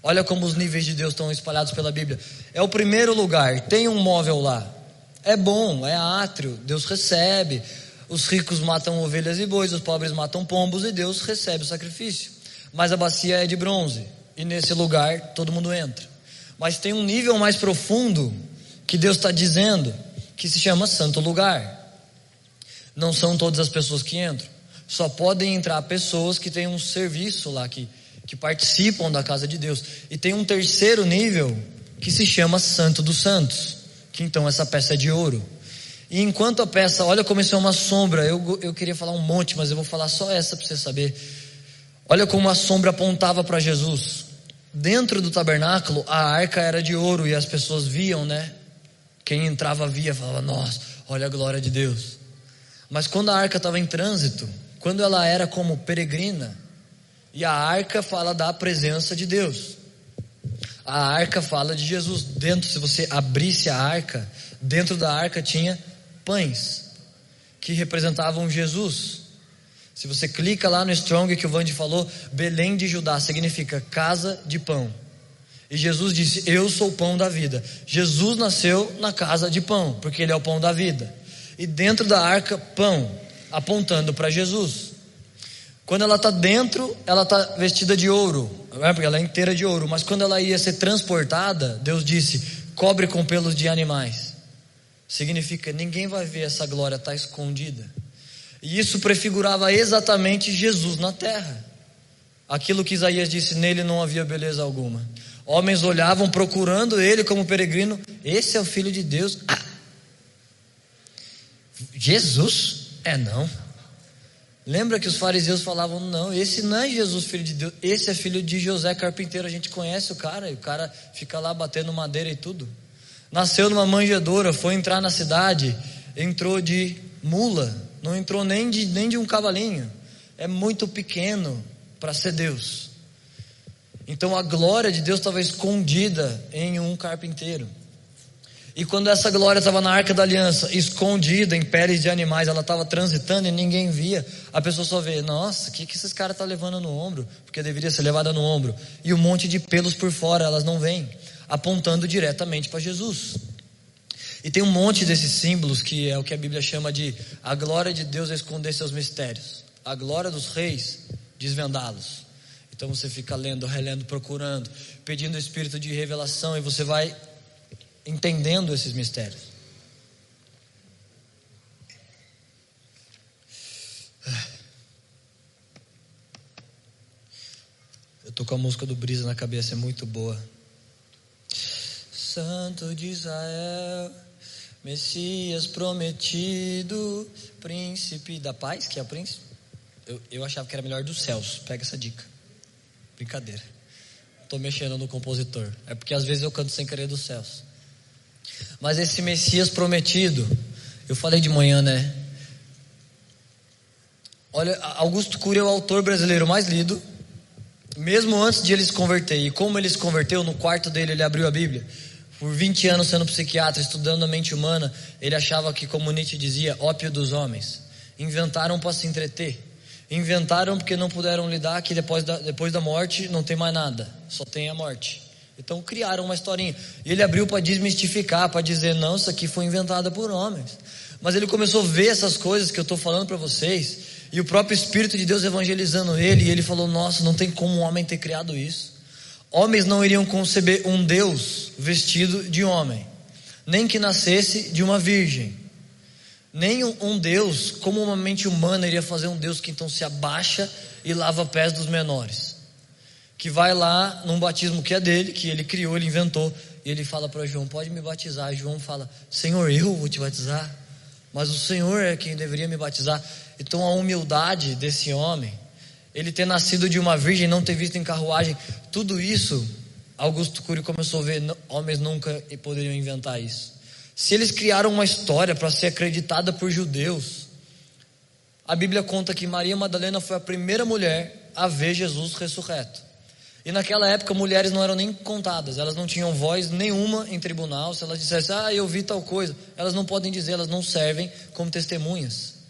Olha como os níveis de Deus estão espalhados pela Bíblia. É o primeiro lugar, tem um móvel lá. É bom, é átrio, Deus recebe. Os ricos matam ovelhas e bois, os pobres matam pombos e Deus recebe o sacrifício. Mas a bacia é de bronze e nesse lugar todo mundo entra. Mas tem um nível mais profundo que Deus está dizendo que se chama Santo Lugar. Não são todas as pessoas que entram. Só podem entrar pessoas que têm um serviço lá, que, que participam da casa de Deus. E tem um terceiro nível que se chama Santo dos Santos, que então essa peça é de ouro. E enquanto a peça, olha como isso é uma sombra, eu, eu queria falar um monte, mas eu vou falar só essa para você saber. Olha como a sombra apontava para Jesus. Dentro do tabernáculo, a arca era de ouro e as pessoas viam, né? Quem entrava via, falava: Nossa, olha a glória de Deus. Mas quando a arca estava em trânsito, quando ela era como peregrina, e a arca fala da presença de Deus. A arca fala de Jesus. Dentro, se você abrisse a arca, dentro da arca tinha pães que representavam Jesus. Se você clica lá no Strong que o Vande falou, Belém de Judá significa casa de pão. E Jesus disse: Eu sou o pão da vida. Jesus nasceu na casa de pão, porque ele é o pão da vida. E dentro da arca, pão, apontando para Jesus. Quando ela está dentro, ela está vestida de ouro, é? porque ela é inteira de ouro. Mas quando ela ia ser transportada, Deus disse: cobre com pelos de animais. Significa ninguém vai ver essa glória, está escondida. E isso prefigurava exatamente Jesus na terra. Aquilo que Isaías disse: nele não havia beleza alguma. Homens olhavam procurando ele como peregrino. Esse é o filho de Deus. Ah, Jesus? É não. Lembra que os fariseus falavam: não, esse não é Jesus, filho de Deus, esse é filho de José Carpinteiro. A gente conhece o cara, e o cara fica lá batendo madeira e tudo. Nasceu numa manjedoura, foi entrar na cidade, entrou de mula, não entrou nem de, nem de um cavalinho. É muito pequeno para ser Deus. Então a glória de Deus estava escondida em um carpinteiro. E quando essa glória estava na arca da aliança, escondida em peles de animais, ela estava transitando e ninguém via, a pessoa só vê, nossa, o que, que esses caras estão tá levando no ombro? Porque deveria ser levada no ombro. E um monte de pelos por fora, elas não vêm, apontando diretamente para Jesus. E tem um monte desses símbolos que é o que a Bíblia chama de a glória de Deus é esconder seus mistérios, a glória dos reis desvendá-los. Então você fica lendo, relendo, procurando, pedindo o espírito de revelação e você vai entendendo esses mistérios. Eu tô com a música do Brisa na cabeça, é muito boa. Santo de Israel, Messias prometido, príncipe da paz, que é o príncipe. Eu, eu achava que era melhor dos céus. Pega essa dica. Brincadeira. Estou mexendo no compositor. É porque às vezes eu canto sem querer dos céus. Mas esse Messias prometido, eu falei de manhã, né? Olha, Augusto Cury é o autor brasileiro mais lido, mesmo antes de ele se converter. E como ele se converteu, no quarto dele ele abriu a Bíblia. Por 20 anos sendo psiquiatra, estudando a mente humana, ele achava que, como Nietzsche dizia, ópio dos homens. Inventaram para se entreter. Inventaram porque não puderam lidar que depois da, depois da morte não tem mais nada, só tem a morte. Então criaram uma historinha. E ele abriu para desmistificar, para dizer: não, isso aqui foi inventado por homens. Mas ele começou a ver essas coisas que eu estou falando para vocês, e o próprio Espírito de Deus evangelizando ele, e ele falou: nossa, não tem como um homem ter criado isso. Homens não iriam conceber um Deus vestido de homem, nem que nascesse de uma virgem. Nem um Deus, como uma mente humana, iria fazer um Deus que então se abaixa e lava pés dos menores que vai lá num batismo que é dele, que ele criou, ele inventou, e ele fala para João: Pode me batizar. E João fala: Senhor, eu vou te batizar, mas o Senhor é quem deveria me batizar. Então a humildade desse homem, ele ter nascido de uma virgem, não ter visto em carruagem, tudo isso, Augusto Cury começou a ver: homens nunca poderiam inventar isso. Se eles criaram uma história para ser acreditada por judeus, a Bíblia conta que Maria Madalena foi a primeira mulher a ver Jesus ressurreto. E naquela época mulheres não eram nem contadas, elas não tinham voz nenhuma em tribunal. Se elas dissessem, ah, eu vi tal coisa, elas não podem dizer, elas não servem como testemunhas.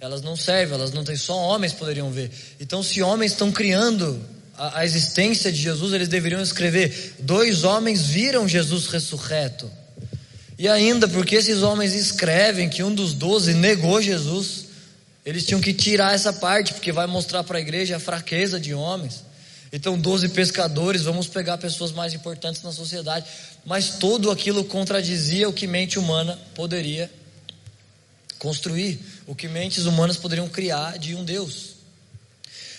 Elas não servem, elas não têm, só homens poderiam ver. Então, se homens estão criando a, a existência de Jesus, eles deveriam escrever: dois homens viram Jesus ressurreto. E ainda, porque esses homens escrevem que um dos doze negou Jesus, eles tinham que tirar essa parte, porque vai mostrar para a igreja a fraqueza de homens. Então, 12 pescadores, vamos pegar pessoas mais importantes na sociedade. Mas tudo aquilo contradizia o que mente humana poderia construir, o que mentes humanas poderiam criar de um Deus.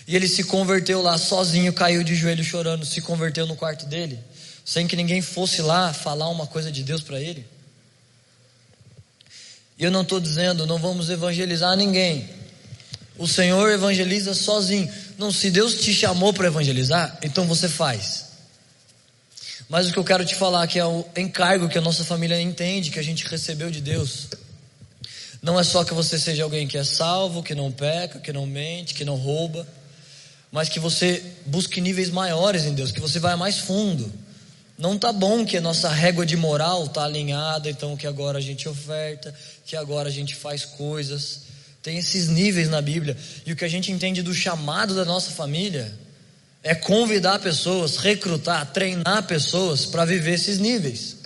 E ele se converteu lá sozinho, caiu de joelho chorando, se converteu no quarto dele, sem que ninguém fosse lá falar uma coisa de Deus para ele. E eu não estou dizendo, não vamos evangelizar ninguém. O Senhor evangeliza sozinho. Não, se Deus te chamou para evangelizar, então você faz. Mas o que eu quero te falar que é o encargo que a nossa família entende, que a gente recebeu de Deus. Não é só que você seja alguém que é salvo, que não peca, que não mente, que não rouba, mas que você busque níveis maiores em Deus, que você vá mais fundo. Não tá bom que a nossa régua de moral tá alinhada, então que agora a gente oferta, que agora a gente faz coisas. Tem esses níveis na Bíblia. E o que a gente entende do chamado da nossa família é convidar pessoas, recrutar, treinar pessoas para viver esses níveis.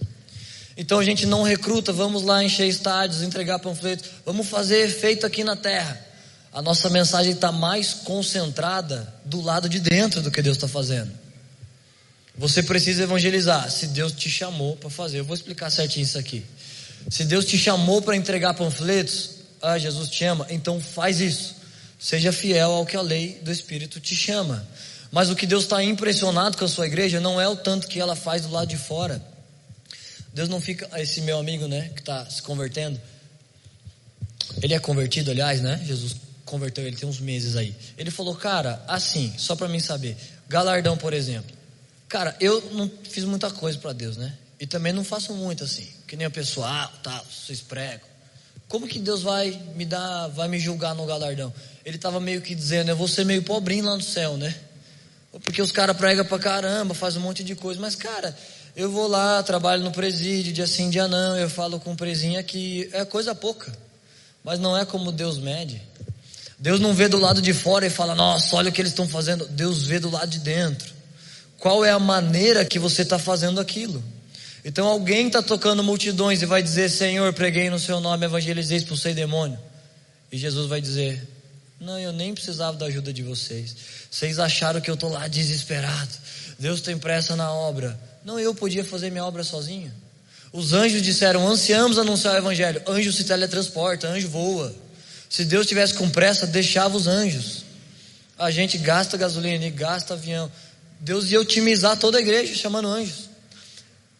Então a gente não recruta, vamos lá encher estádios, entregar panfletos, vamos fazer efeito aqui na terra. A nossa mensagem está mais concentrada do lado de dentro do que Deus está fazendo. Você precisa evangelizar. Se Deus te chamou para fazer, eu vou explicar certinho isso aqui. Se Deus te chamou para entregar panfletos, ah, Jesus te ama, então faz isso. Seja fiel ao que a lei do Espírito te chama. Mas o que Deus está impressionado com a sua igreja não é o tanto que ela faz do lado de fora. Deus não fica. Esse meu amigo, né, que está se convertendo. Ele é convertido, aliás, né? Jesus converteu ele tem uns meses aí. Ele falou, cara, assim, só para mim saber. Galardão, por exemplo. Cara, eu não fiz muita coisa para Deus, né? E também não faço muito assim. Que nem o pessoal, tá, vocês pregam. Como que Deus vai me dar, vai me julgar no galardão? Ele estava meio que dizendo, eu vou ser meio pobrinho lá no céu, né? Porque os caras pregam pra caramba, faz um monte de coisa. Mas, cara, eu vou lá, trabalho no presídio, dia sim, dia não, eu falo com o presinho aqui. É coisa pouca. Mas não é como Deus mede. Deus não vê do lado de fora e fala, nossa, olha o que eles estão fazendo. Deus vê do lado de dentro. Qual é a maneira que você está fazendo aquilo? Então alguém está tocando multidões e vai dizer, Senhor, preguei no seu nome, evangelizei, expulsei demônio. E Jesus vai dizer, não, eu nem precisava da ajuda de vocês. Vocês acharam que eu estou lá desesperado. Deus tem pressa na obra. Não, eu podia fazer minha obra sozinho. Os anjos disseram: ansiamos anunciar o evangelho. Anjo se teletransporta, anjo voa. Se Deus tivesse com pressa, deixava os anjos. A gente gasta gasolina e gasta avião. Deus ia otimizar toda a igreja chamando anjos.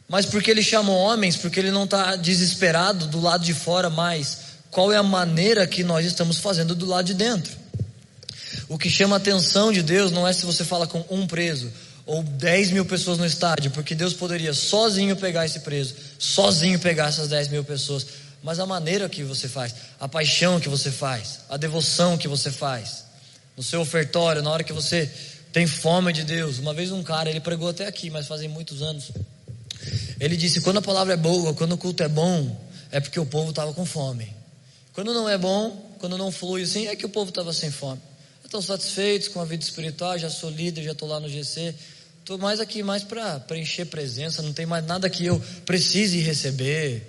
Mas porque ele chamou homens, porque ele não está desesperado do lado de fora mais qual é a maneira que nós estamos fazendo do lado de dentro. O que chama a atenção de Deus não é se você fala com um preso ou 10 mil pessoas no estádio, porque Deus poderia sozinho pegar esse preso, sozinho pegar essas 10 mil pessoas, mas a maneira que você faz, a paixão que você faz, a devoção que você faz, no seu ofertório, na hora que você tem fome de Deus. Uma vez um cara, ele pregou até aqui, mas fazem muitos anos. Ele disse: quando a palavra é boa, quando o culto é bom, é porque o povo estava com fome. Quando não é bom, quando não flui assim, é que o povo estava sem fome. Estão satisfeitos com a vida espiritual, já sou líder, já estou lá no GC. Estou mais aqui mais para preencher presença, não tem mais nada que eu precise receber,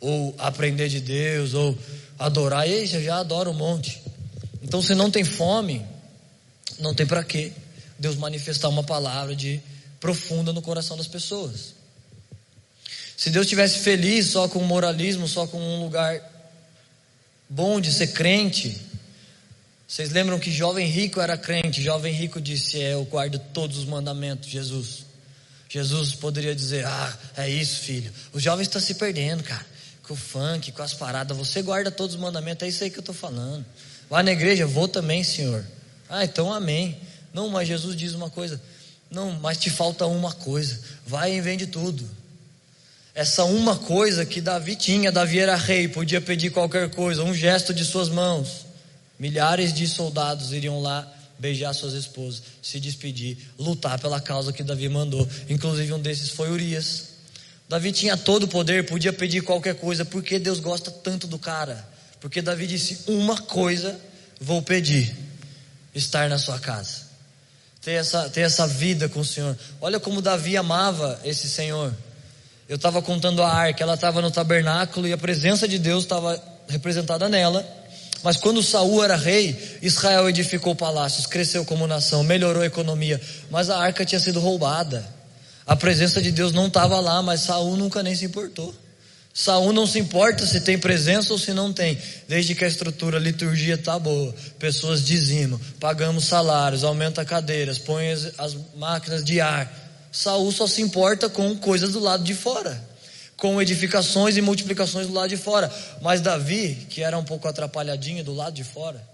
ou aprender de Deus, ou adorar. E eu já adoro um monte. Então, se não tem fome, não tem para quê Deus manifestar uma palavra de profunda no coração das pessoas. Se Deus estivesse feliz só com moralismo, só com um lugar bom de ser crente. Vocês lembram que jovem rico era crente? Jovem rico disse: É, eu guardo todos os mandamentos, Jesus. Jesus poderia dizer: Ah, é isso, filho. Os jovens estão se perdendo, cara. Com o funk, com as paradas. Você guarda todos os mandamentos, é isso aí que eu estou falando. Vai na igreja? Vou também, Senhor. Ah, então amém. Não, mas Jesus diz uma coisa. Não, mas te falta uma coisa. Vai e vende tudo essa uma coisa que Davi tinha. Davi era rei, podia pedir qualquer coisa, um gesto de suas mãos. Milhares de soldados iriam lá beijar suas esposas, se despedir, lutar pela causa que Davi mandou. Inclusive um desses foi Urias. Davi tinha todo o poder, podia pedir qualquer coisa, porque Deus gosta tanto do cara. Porque Davi disse: Uma coisa vou pedir: estar na sua casa, ter essa, ter essa vida com o Senhor. Olha como Davi amava esse Senhor. Eu estava contando a arca, ela estava no tabernáculo e a presença de Deus estava representada nela. Mas quando Saul era rei, Israel edificou palácios, cresceu como nação, melhorou a economia, mas a arca tinha sido roubada. A presença de Deus não estava lá, mas Saul nunca nem se importou. Saul não se importa se tem presença ou se não tem, desde que a estrutura, a liturgia está boa, pessoas dizimam, pagamos salários, aumenta cadeiras, põe as, as máquinas de ar, Saul só se importa com coisas do lado de fora, com edificações e multiplicações do lado de fora. Mas Davi, que era um pouco atrapalhadinho do lado de fora,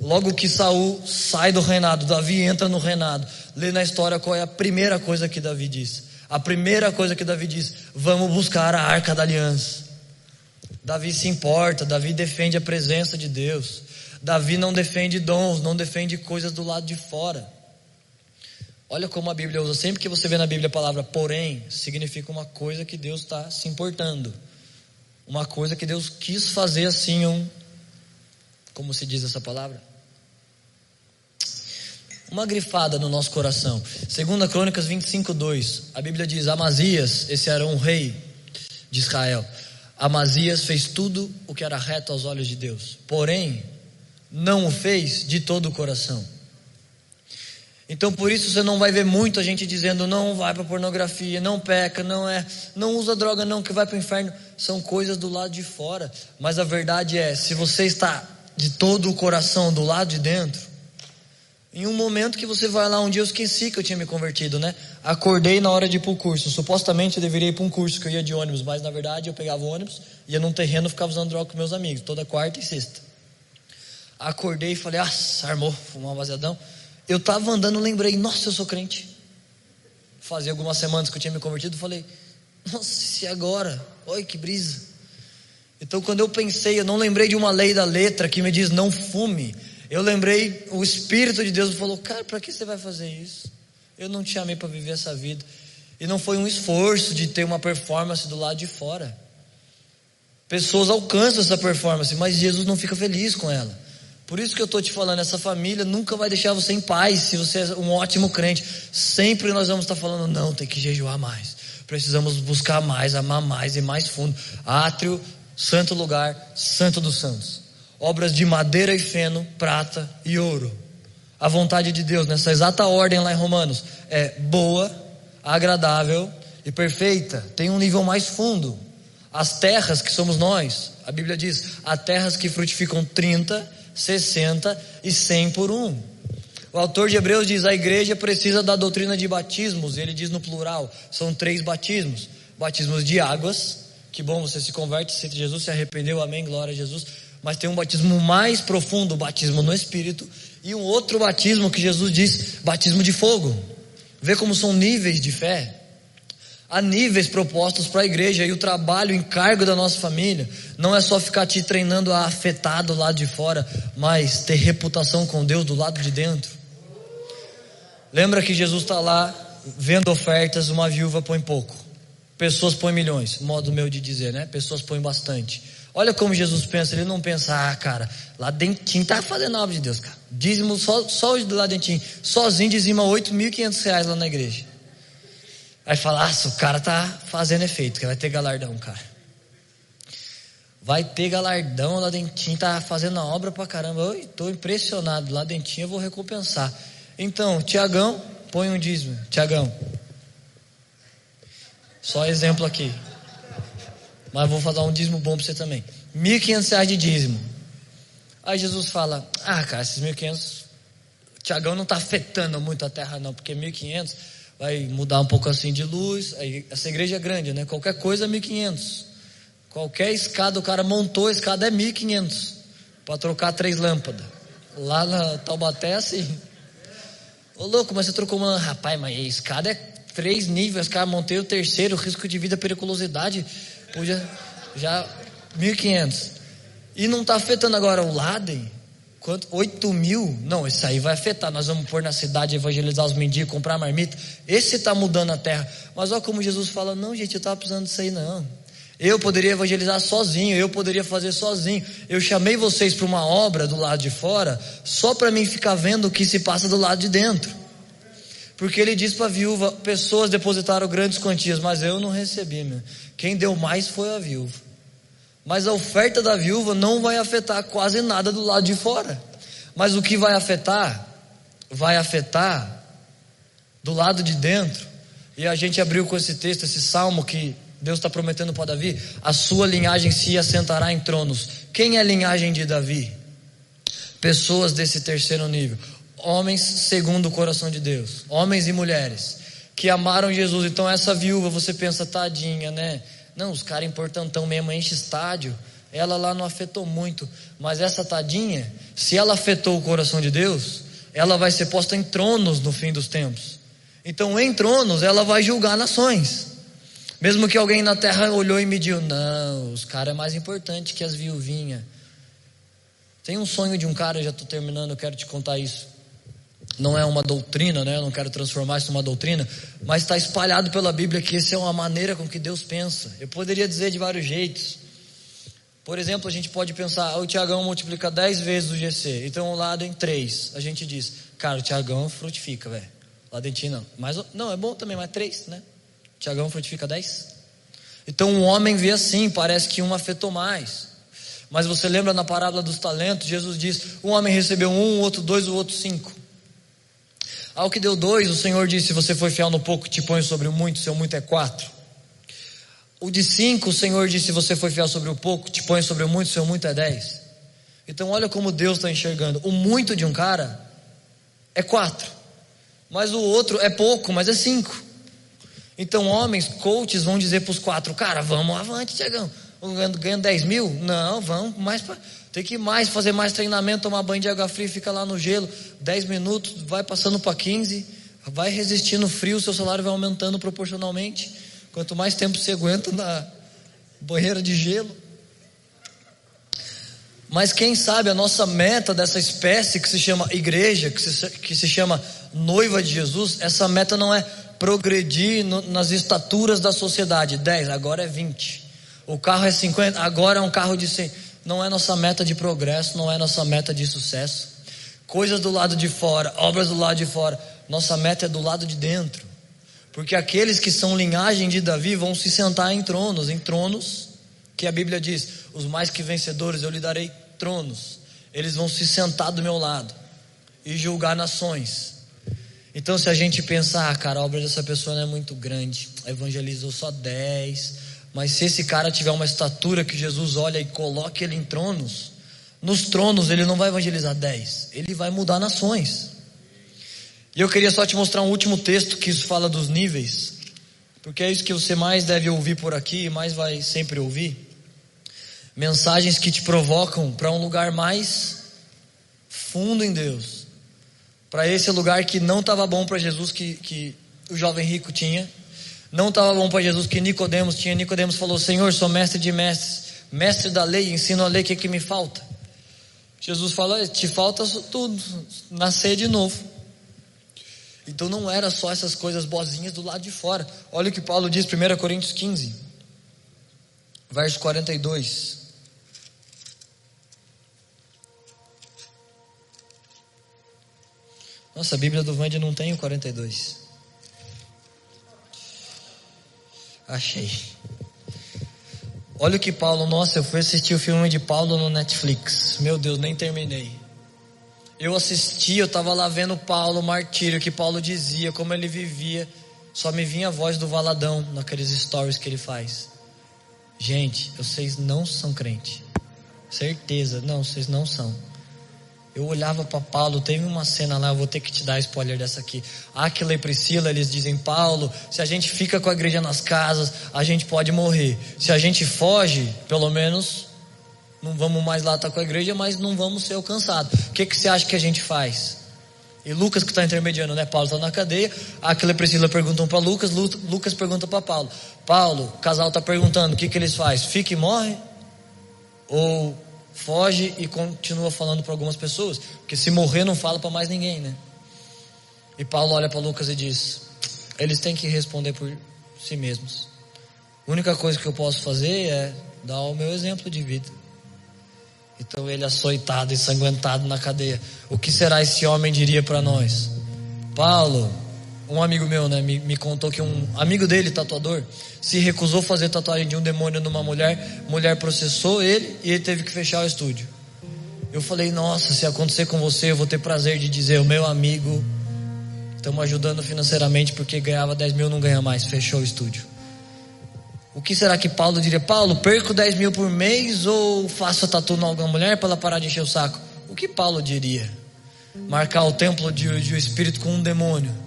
logo que Saul sai do reinado, Davi entra no reinado. Lê na história qual é a primeira coisa que Davi diz: A primeira coisa que Davi diz: vamos buscar a arca da aliança. Davi se importa, Davi defende a presença de Deus. Davi não defende dons, não defende coisas do lado de fora. Olha como a Bíblia usa. Sempre que você vê na Bíblia a palavra porém, significa uma coisa que Deus está se importando. Uma coisa que Deus quis fazer assim, um. Como se diz essa palavra? Uma grifada no nosso coração. Segunda Crônicas 25, 2. A Bíblia diz: Amazias, esse era um rei de Israel. Amazias fez tudo o que era reto aos olhos de Deus. Porém, não o fez de todo o coração. Então por isso você não vai ver muita gente dizendo não vai para pornografia, não peca, não é, não usa droga não que vai para o inferno. São coisas do lado de fora. Mas a verdade é, se você está de todo o coração do lado de dentro, em um momento que você vai lá, um dia eu esqueci que eu tinha me convertido, né? Acordei na hora de ir para o curso. Supostamente eu deveria ir para um curso que eu ia de ônibus, mas na verdade eu pegava o ônibus, ia num terreno, ficava usando droga com meus amigos, toda quarta e sexta. Acordei e falei, ah, armou, fumar um baseadão. Eu estava andando, lembrei, nossa, eu sou crente. Fazia algumas semanas que eu tinha me convertido, falei, nossa, e agora? Oi, que brisa. Então, quando eu pensei, eu não lembrei de uma lei da letra que me diz não fume. Eu lembrei, o Espírito de Deus falou, cara, para que você vai fazer isso? Eu não te chamei para viver essa vida. E não foi um esforço de ter uma performance do lado de fora. Pessoas alcançam essa performance, mas Jesus não fica feliz com ela. Por isso que eu estou te falando, essa família nunca vai deixar você em paz se você é um ótimo crente. Sempre nós vamos estar falando, não, tem que jejuar mais. Precisamos buscar mais, amar mais e mais fundo. Átrio, santo lugar, santo dos santos. Obras de madeira e feno, prata e ouro. A vontade de Deus, nessa exata ordem lá em Romanos, é boa, agradável e perfeita. Tem um nível mais fundo. As terras que somos nós, a Bíblia diz, há terras que frutificam 30, 60 e 100 por um. O autor de Hebreus diz: a igreja precisa da doutrina de batismos, ele diz no plural, são três batismos: batismos de águas, que bom você se converte, se Jesus se arrependeu, amém, glória a Jesus. Mas tem um batismo mais profundo, o batismo no Espírito, e um outro batismo que Jesus diz, batismo de fogo. Vê como são níveis de fé. Há níveis propostos para a igreja e o trabalho, o encargo da nossa família não é só ficar te treinando a afetar do lado de fora, mas ter reputação com Deus do lado de dentro. Lembra que Jesus está lá vendo ofertas, uma viúva põe pouco, pessoas põem milhões, modo meu de dizer, né? Pessoas põem bastante. Olha como Jesus pensa, ele não pensa, ah, cara, lá dentinho tá fazendo a obra de Deus, cara. Dízimo só, só o lá dentinho, sozinho dizima 8.500 reais lá na igreja. Aí fala, ah, o cara tá fazendo efeito, que vai ter galardão, cara. Vai ter galardão, lá dentinho tá fazendo a obra pra caramba. Eu tô impressionado, lá dentinho eu vou recompensar. Então, Tiagão, põe um dízimo. Tiagão. Só exemplo aqui. Mas vou falar um dízimo bom para você também. R$ 1.500 de dízimo. Aí Jesus fala: Ah, cara, esses 1.500, Tiagão não está afetando muito a terra, não, porque 1.500 vai mudar um pouco assim de luz. Aí, essa igreja é grande, né? Qualquer coisa é 1.500. Qualquer escada, o cara montou a escada é 1.500 para trocar três lâmpadas. Lá na Taubaté é assim. Ô louco, mas você trocou uma. Rapaz, mas a escada é três níveis, cara, montei o terceiro, risco de vida, periculosidade. Podia. Já. 1.500. E não está afetando agora o Laden? Quanto? 8 mil? Não, isso aí vai afetar. Nós vamos pôr na cidade, evangelizar os mendigos, comprar marmita. Esse está mudando a terra. Mas olha como Jesus fala: não, gente, eu estava precisando disso aí, não. Eu poderia evangelizar sozinho, eu poderia fazer sozinho. Eu chamei vocês para uma obra do lado de fora, só para mim ficar vendo o que se passa do lado de dentro. Porque ele diz para a viúva: pessoas depositaram grandes quantias, mas eu não recebi. Meu. Quem deu mais foi a viúva. Mas a oferta da viúva não vai afetar quase nada do lado de fora. Mas o que vai afetar, vai afetar do lado de dentro. E a gente abriu com esse texto, esse salmo que Deus está prometendo para Davi: a sua linhagem se assentará em tronos. Quem é a linhagem de Davi? Pessoas desse terceiro nível, homens segundo o coração de Deus, homens e mulheres que amaram Jesus. Então, essa viúva, você pensa, tadinha, né? Não, os caras importantão mesmo, enche estádio. Ela lá não afetou muito. Mas essa tadinha, se ela afetou o coração de Deus, ela vai ser posta em tronos no fim dos tempos. Então, em tronos, ela vai julgar nações. Mesmo que alguém na terra olhou e mediu, não, os caras é mais importante que as viuvinhas. Tem um sonho de um cara, já estou terminando, eu quero te contar isso. Não é uma doutrina, né? Eu não quero transformar isso numa doutrina, mas está espalhado pela Bíblia que essa é uma maneira com que Deus pensa. Eu poderia dizer de vários jeitos. Por exemplo, a gente pode pensar, ah, o Tiagão multiplica 10 vezes o GC, então o lado em 3. A gente diz, cara, o Tiagão frutifica, velho. Dentro não. Mas, não, é bom também, mas 3, né? Tiagão frutifica 10. Então um homem vê assim, parece que um afetou mais. Mas você lembra na parábola dos talentos, Jesus diz: um homem recebeu um, o outro dois, o outro cinco. Ao que deu dois, o Senhor disse: Se você foi fiel no pouco, te põe sobre o muito, seu muito é quatro. O de cinco, o Senhor disse: Se você foi fiel sobre o pouco, te põe sobre o muito, seu muito é dez. Então, olha como Deus está enxergando: o muito de um cara é quatro, mas o outro é pouco, mas é cinco. Então, homens, coaches vão dizer para os quatro: Cara, vamos avante, Tiagão. Ganhando 10 mil? Não, vamos mais para. Tem que ir mais, fazer mais treinamento, tomar banho de água fria, fica lá no gelo 10 minutos, vai passando para 15, vai resistindo frio, seu salário vai aumentando proporcionalmente. Quanto mais tempo você aguenta na banheira de gelo. Mas quem sabe a nossa meta dessa espécie que se chama igreja, que se, que se chama noiva de Jesus, essa meta não é progredir no, nas estaturas da sociedade. 10, agora é 20. O carro é 50, agora é um carro de 100. Não é nossa meta de progresso, não é nossa meta de sucesso. Coisas do lado de fora, obras do lado de fora. Nossa meta é do lado de dentro. Porque aqueles que são linhagem de Davi vão se sentar em tronos, em tronos, que a Bíblia diz: os mais que vencedores eu lhe darei tronos. Eles vão se sentar do meu lado e julgar nações. Então, se a gente pensar, ah, cara, a obra dessa pessoa não é muito grande, evangelizou só 10, mas se esse cara tiver uma estatura que Jesus olha e coloque ele em tronos, nos tronos ele não vai evangelizar 10, ele vai mudar nações. E eu queria só te mostrar um último texto que isso fala dos níveis, porque é isso que você mais deve ouvir por aqui e mais vai sempre ouvir. Mensagens que te provocam para um lugar mais fundo em Deus para esse lugar que não estava bom para Jesus, que, que o jovem rico tinha, não estava bom para Jesus que Nicodemos tinha. Nicodemos falou: Senhor, sou mestre de mestres, mestre da lei, ensino a lei, o que, que me falta? Jesus falou: Te falta tudo, nascer de novo. Então não era só essas coisas boazinhas do lado de fora. Olha o que Paulo diz, 1 Coríntios 15, verso 42. Nossa, a Bíblia do Vande não tem o 42. Achei. Olha o que Paulo, nossa, eu fui assistir o filme de Paulo no Netflix. Meu Deus, nem terminei. Eu assisti, eu estava lá vendo Paulo, o martírio, que Paulo dizia, como ele vivia. Só me vinha a voz do Valadão naqueles stories que ele faz. Gente, vocês não são crente. Certeza, não, vocês não são. Eu olhava para Paulo, teve uma cena lá, eu vou ter que te dar spoiler dessa aqui. Aquila e Priscila, eles dizem: Paulo, se a gente fica com a igreja nas casas, a gente pode morrer. Se a gente foge, pelo menos não vamos mais lá estar com a igreja, mas não vamos ser alcançados. O que, que você acha que a gente faz? E Lucas que está intermediando, né? Paulo está na cadeia. Aquila e Priscila perguntam para Lucas, Lucas pergunta para Paulo. Paulo, o casal está perguntando, o que, que eles fazem? Fica e morre? Ou foge e continua falando para algumas pessoas, porque se morrer não fala para mais ninguém, né? E Paulo olha para Lucas e diz: eles têm que responder por si mesmos. A única coisa que eu posso fazer é dar o meu exemplo de vida. Então ele açoitado, ensanguentado na cadeia. O que será esse homem diria para nós? Paulo, um amigo meu, né, me, me, contou que um amigo dele, tatuador, se recusou a fazer tatuagem de um demônio numa mulher, mulher processou ele e ele teve que fechar o estúdio. Eu falei, nossa, se acontecer com você, eu vou ter prazer de dizer, o meu amigo, estamos ajudando financeiramente porque ganhava 10 mil, não ganha mais, fechou o estúdio. O que será que Paulo diria? Paulo, perco 10 mil por mês ou faço tatu em alguma mulher para ela parar de encher o saco? O que Paulo diria? Marcar o templo de, de um espírito com um demônio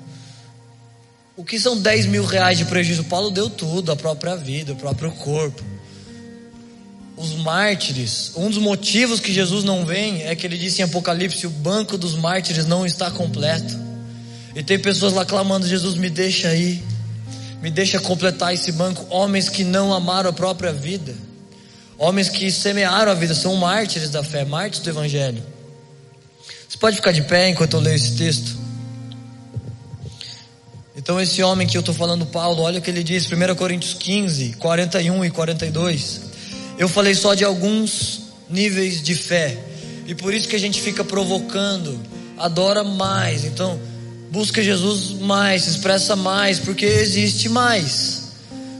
o que são 10 mil reais de prejuízo? Paulo deu tudo, a própria vida, o próprio corpo. Os mártires, um dos motivos que Jesus não vem é que ele disse em Apocalipse: o banco dos mártires não está completo. E tem pessoas lá clamando: Jesus, me deixa aí, me deixa completar esse banco. Homens que não amaram a própria vida, homens que semearam a vida, são mártires da fé, mártires do Evangelho. Você pode ficar de pé enquanto eu leio esse texto? Então, esse homem que eu estou falando, Paulo, olha o que ele diz, 1 Coríntios 15, 41 e 42. Eu falei só de alguns níveis de fé, e por isso que a gente fica provocando, adora mais. Então, busca Jesus mais, se expressa mais, porque existe mais.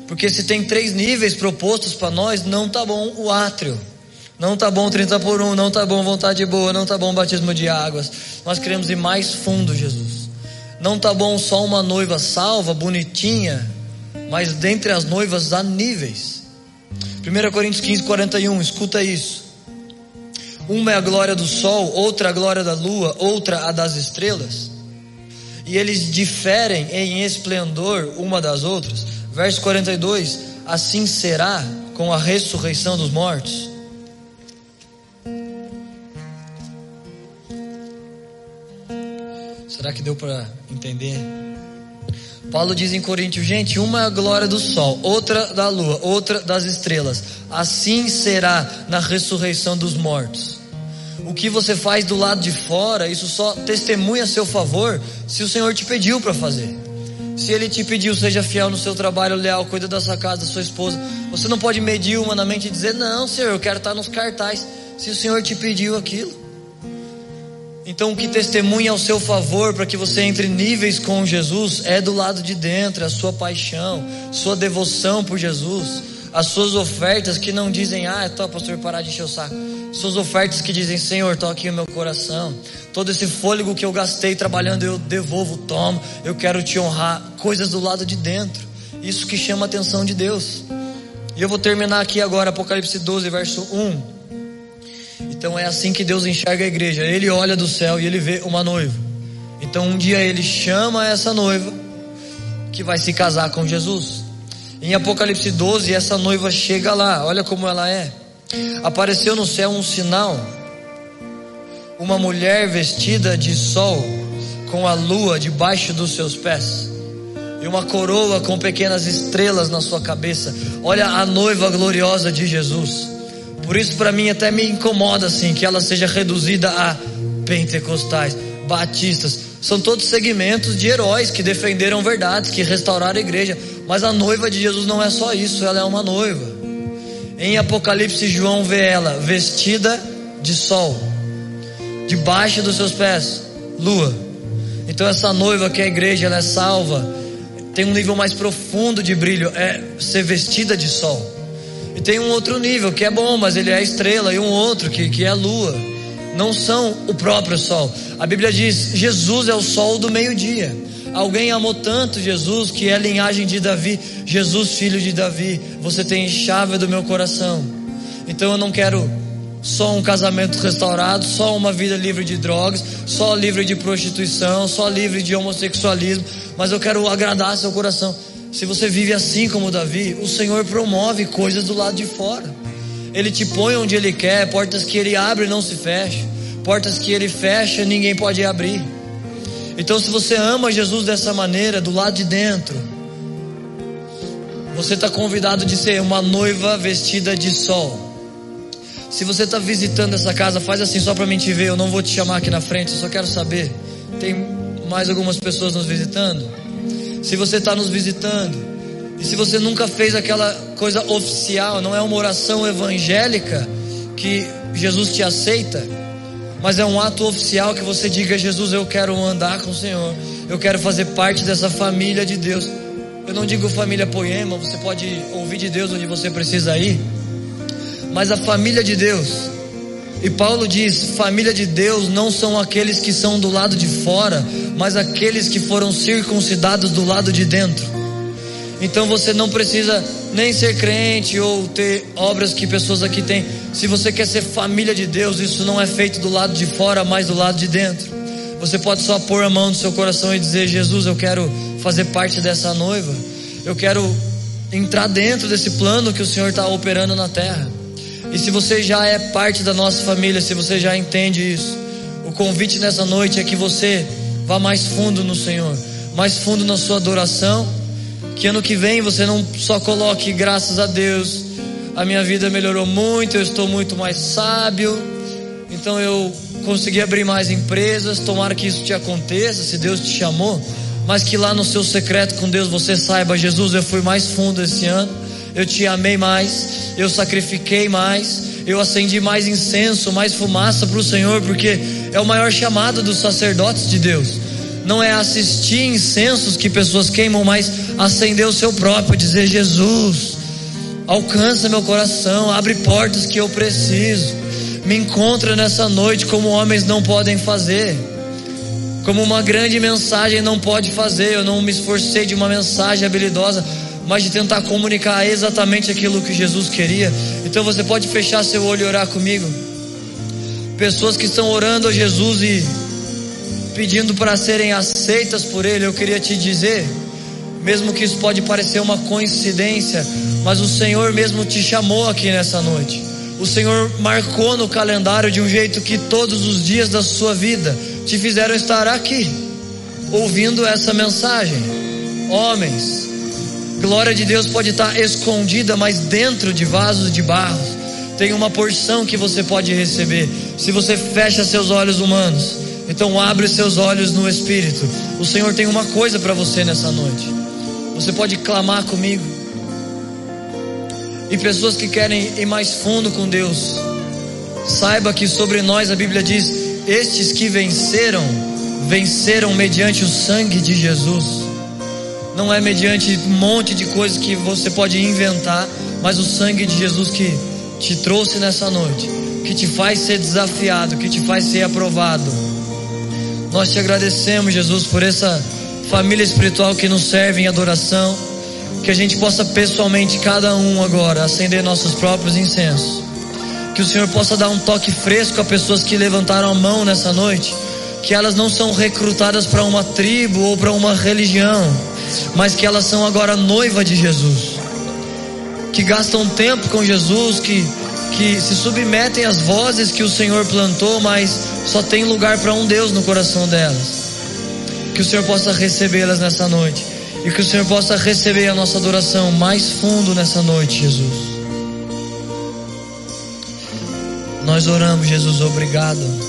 Porque se tem três níveis propostos para nós, não tá bom o átrio. Não tá bom 30 por 1, não tá bom vontade boa, não tá bom batismo de águas. Nós queremos ir mais fundo, Jesus. Não tá bom só uma noiva salva, bonitinha, mas dentre as noivas há níveis. 1 Coríntios 15, 41, escuta isso. Uma é a glória do sol, outra a glória da lua, outra a das estrelas. E eles diferem em esplendor uma das outras. Verso 42: Assim será com a ressurreição dos mortos. Será que deu para entender? Paulo diz em Coríntios, gente, uma é a glória do sol, outra da lua, outra das estrelas. Assim será na ressurreição dos mortos. O que você faz do lado de fora, isso só testemunha a seu favor se o Senhor te pediu para fazer. Se Ele te pediu, seja fiel no seu trabalho, leal, cuida da sua casa, da sua esposa. Você não pode medir humanamente e dizer, não, Senhor, eu quero estar nos cartazes. Se o Senhor te pediu aquilo. Então, o que testemunha ao seu favor para que você entre níveis com Jesus é do lado de dentro, é a sua paixão, sua devoção por Jesus, as suas ofertas que não dizem, ah, tá, pastor, parar de encher o saco. Suas ofertas que dizem, Senhor, toque o meu coração. Todo esse fôlego que eu gastei trabalhando, eu devolvo, tomo. Eu quero te honrar. Coisas do lado de dentro. Isso que chama a atenção de Deus. E eu vou terminar aqui agora, Apocalipse 12, verso 1. Então é assim que Deus enxerga a igreja. Ele olha do céu e ele vê uma noiva. Então um dia ele chama essa noiva que vai se casar com Jesus. Em Apocalipse 12, essa noiva chega lá. Olha como ela é. Apareceu no céu um sinal. Uma mulher vestida de sol, com a lua debaixo dos seus pés, e uma coroa com pequenas estrelas na sua cabeça. Olha a noiva gloriosa de Jesus. Por isso, para mim, até me incomoda assim que ela seja reduzida a pentecostais, batistas. São todos segmentos de heróis que defenderam verdades, que restauraram a igreja. Mas a noiva de Jesus não é só isso, ela é uma noiva. Em Apocalipse, João vê ela vestida de sol, debaixo dos seus pés, lua. Então, essa noiva que é a igreja, ela é salva, tem um nível mais profundo de brilho, é ser vestida de sol. E tem um outro nível que é bom, mas ele é a estrela, e um outro que, que é a lua. Não são o próprio sol. A Bíblia diz: Jesus é o sol do meio-dia. Alguém amou tanto Jesus que é linhagem de Davi, Jesus, filho de Davi. Você tem chave do meu coração. Então eu não quero só um casamento restaurado, só uma vida livre de drogas, só livre de prostituição, só livre de homossexualismo, mas eu quero agradar seu coração. Se você vive assim como Davi, o Senhor promove coisas do lado de fora. Ele te põe onde Ele quer, portas que Ele abre não se fecham, portas que Ele fecha ninguém pode abrir. Então, se você ama Jesus dessa maneira, do lado de dentro, você está convidado de ser uma noiva vestida de sol. Se você está visitando essa casa, faz assim só para mim te ver. Eu não vou te chamar aqui na frente, eu só quero saber. Tem mais algumas pessoas nos visitando? Se você está nos visitando, e se você nunca fez aquela coisa oficial, não é uma oração evangélica que Jesus te aceita, mas é um ato oficial que você diga: Jesus, eu quero andar com o Senhor, eu quero fazer parte dessa família de Deus. Eu não digo família poema, você pode ouvir de Deus onde você precisa ir, mas a família de Deus e Paulo diz: família de Deus não são aqueles que são do lado de fora, mas aqueles que foram circuncidados do lado de dentro. Então você não precisa nem ser crente ou ter obras que pessoas aqui têm. Se você quer ser família de Deus, isso não é feito do lado de fora, mas do lado de dentro. Você pode só pôr a mão no seu coração e dizer: Jesus, eu quero fazer parte dessa noiva. Eu quero entrar dentro desse plano que o Senhor está operando na terra. E se você já é parte da nossa família, se você já entende isso, o convite nessa noite é que você Vá mais fundo no Senhor, mais fundo na sua adoração. Que ano que vem você não só coloque graças a Deus, a minha vida melhorou muito, eu estou muito mais sábio, então eu consegui abrir mais empresas. Tomara que isso te aconteça, se Deus te chamou, mas que lá no seu secreto com Deus você saiba: Jesus, eu fui mais fundo esse ano, eu te amei mais, eu sacrifiquei mais, eu acendi mais incenso, mais fumaça para o Senhor, porque é o maior chamado dos sacerdotes de Deus. Não é assistir incensos que pessoas queimam, mas acender o seu próprio, dizer: Jesus, alcança meu coração, abre portas que eu preciso, me encontra nessa noite como homens não podem fazer, como uma grande mensagem não pode fazer. Eu não me esforcei de uma mensagem habilidosa, mas de tentar comunicar exatamente aquilo que Jesus queria. Então você pode fechar seu olho e orar comigo. Pessoas que estão orando a Jesus e pedindo para serem aceitas por Ele, eu queria te dizer, mesmo que isso pode parecer uma coincidência, mas o Senhor mesmo te chamou aqui nessa noite. O Senhor marcou no calendário de um jeito que todos os dias da sua vida te fizeram estar aqui, ouvindo essa mensagem. Homens, glória de Deus pode estar escondida, mas dentro de vasos de barro tem uma porção que você pode receber. Se você fecha seus olhos humanos, então abre seus olhos no Espírito. O Senhor tem uma coisa para você nessa noite. Você pode clamar comigo. E pessoas que querem ir mais fundo com Deus, saiba que sobre nós a Bíblia diz: estes que venceram, venceram mediante o sangue de Jesus. Não é mediante um monte de coisas que você pode inventar, mas o sangue de Jesus que te trouxe nessa noite, que te faz ser desafiado, que te faz ser aprovado. Nós te agradecemos, Jesus, por essa família espiritual que nos serve em adoração, que a gente possa pessoalmente, cada um agora, acender nossos próprios incensos. Que o Senhor possa dar um toque fresco a pessoas que levantaram a mão nessa noite, que elas não são recrutadas para uma tribo ou para uma religião, mas que elas são agora noiva de Jesus, que gastam tempo com Jesus, que que se submetem às vozes que o Senhor plantou, mas só tem lugar para um Deus no coração delas. Que o Senhor possa recebê-las nessa noite. E que o Senhor possa receber a nossa adoração mais fundo nessa noite, Jesus. Nós oramos, Jesus, obrigado.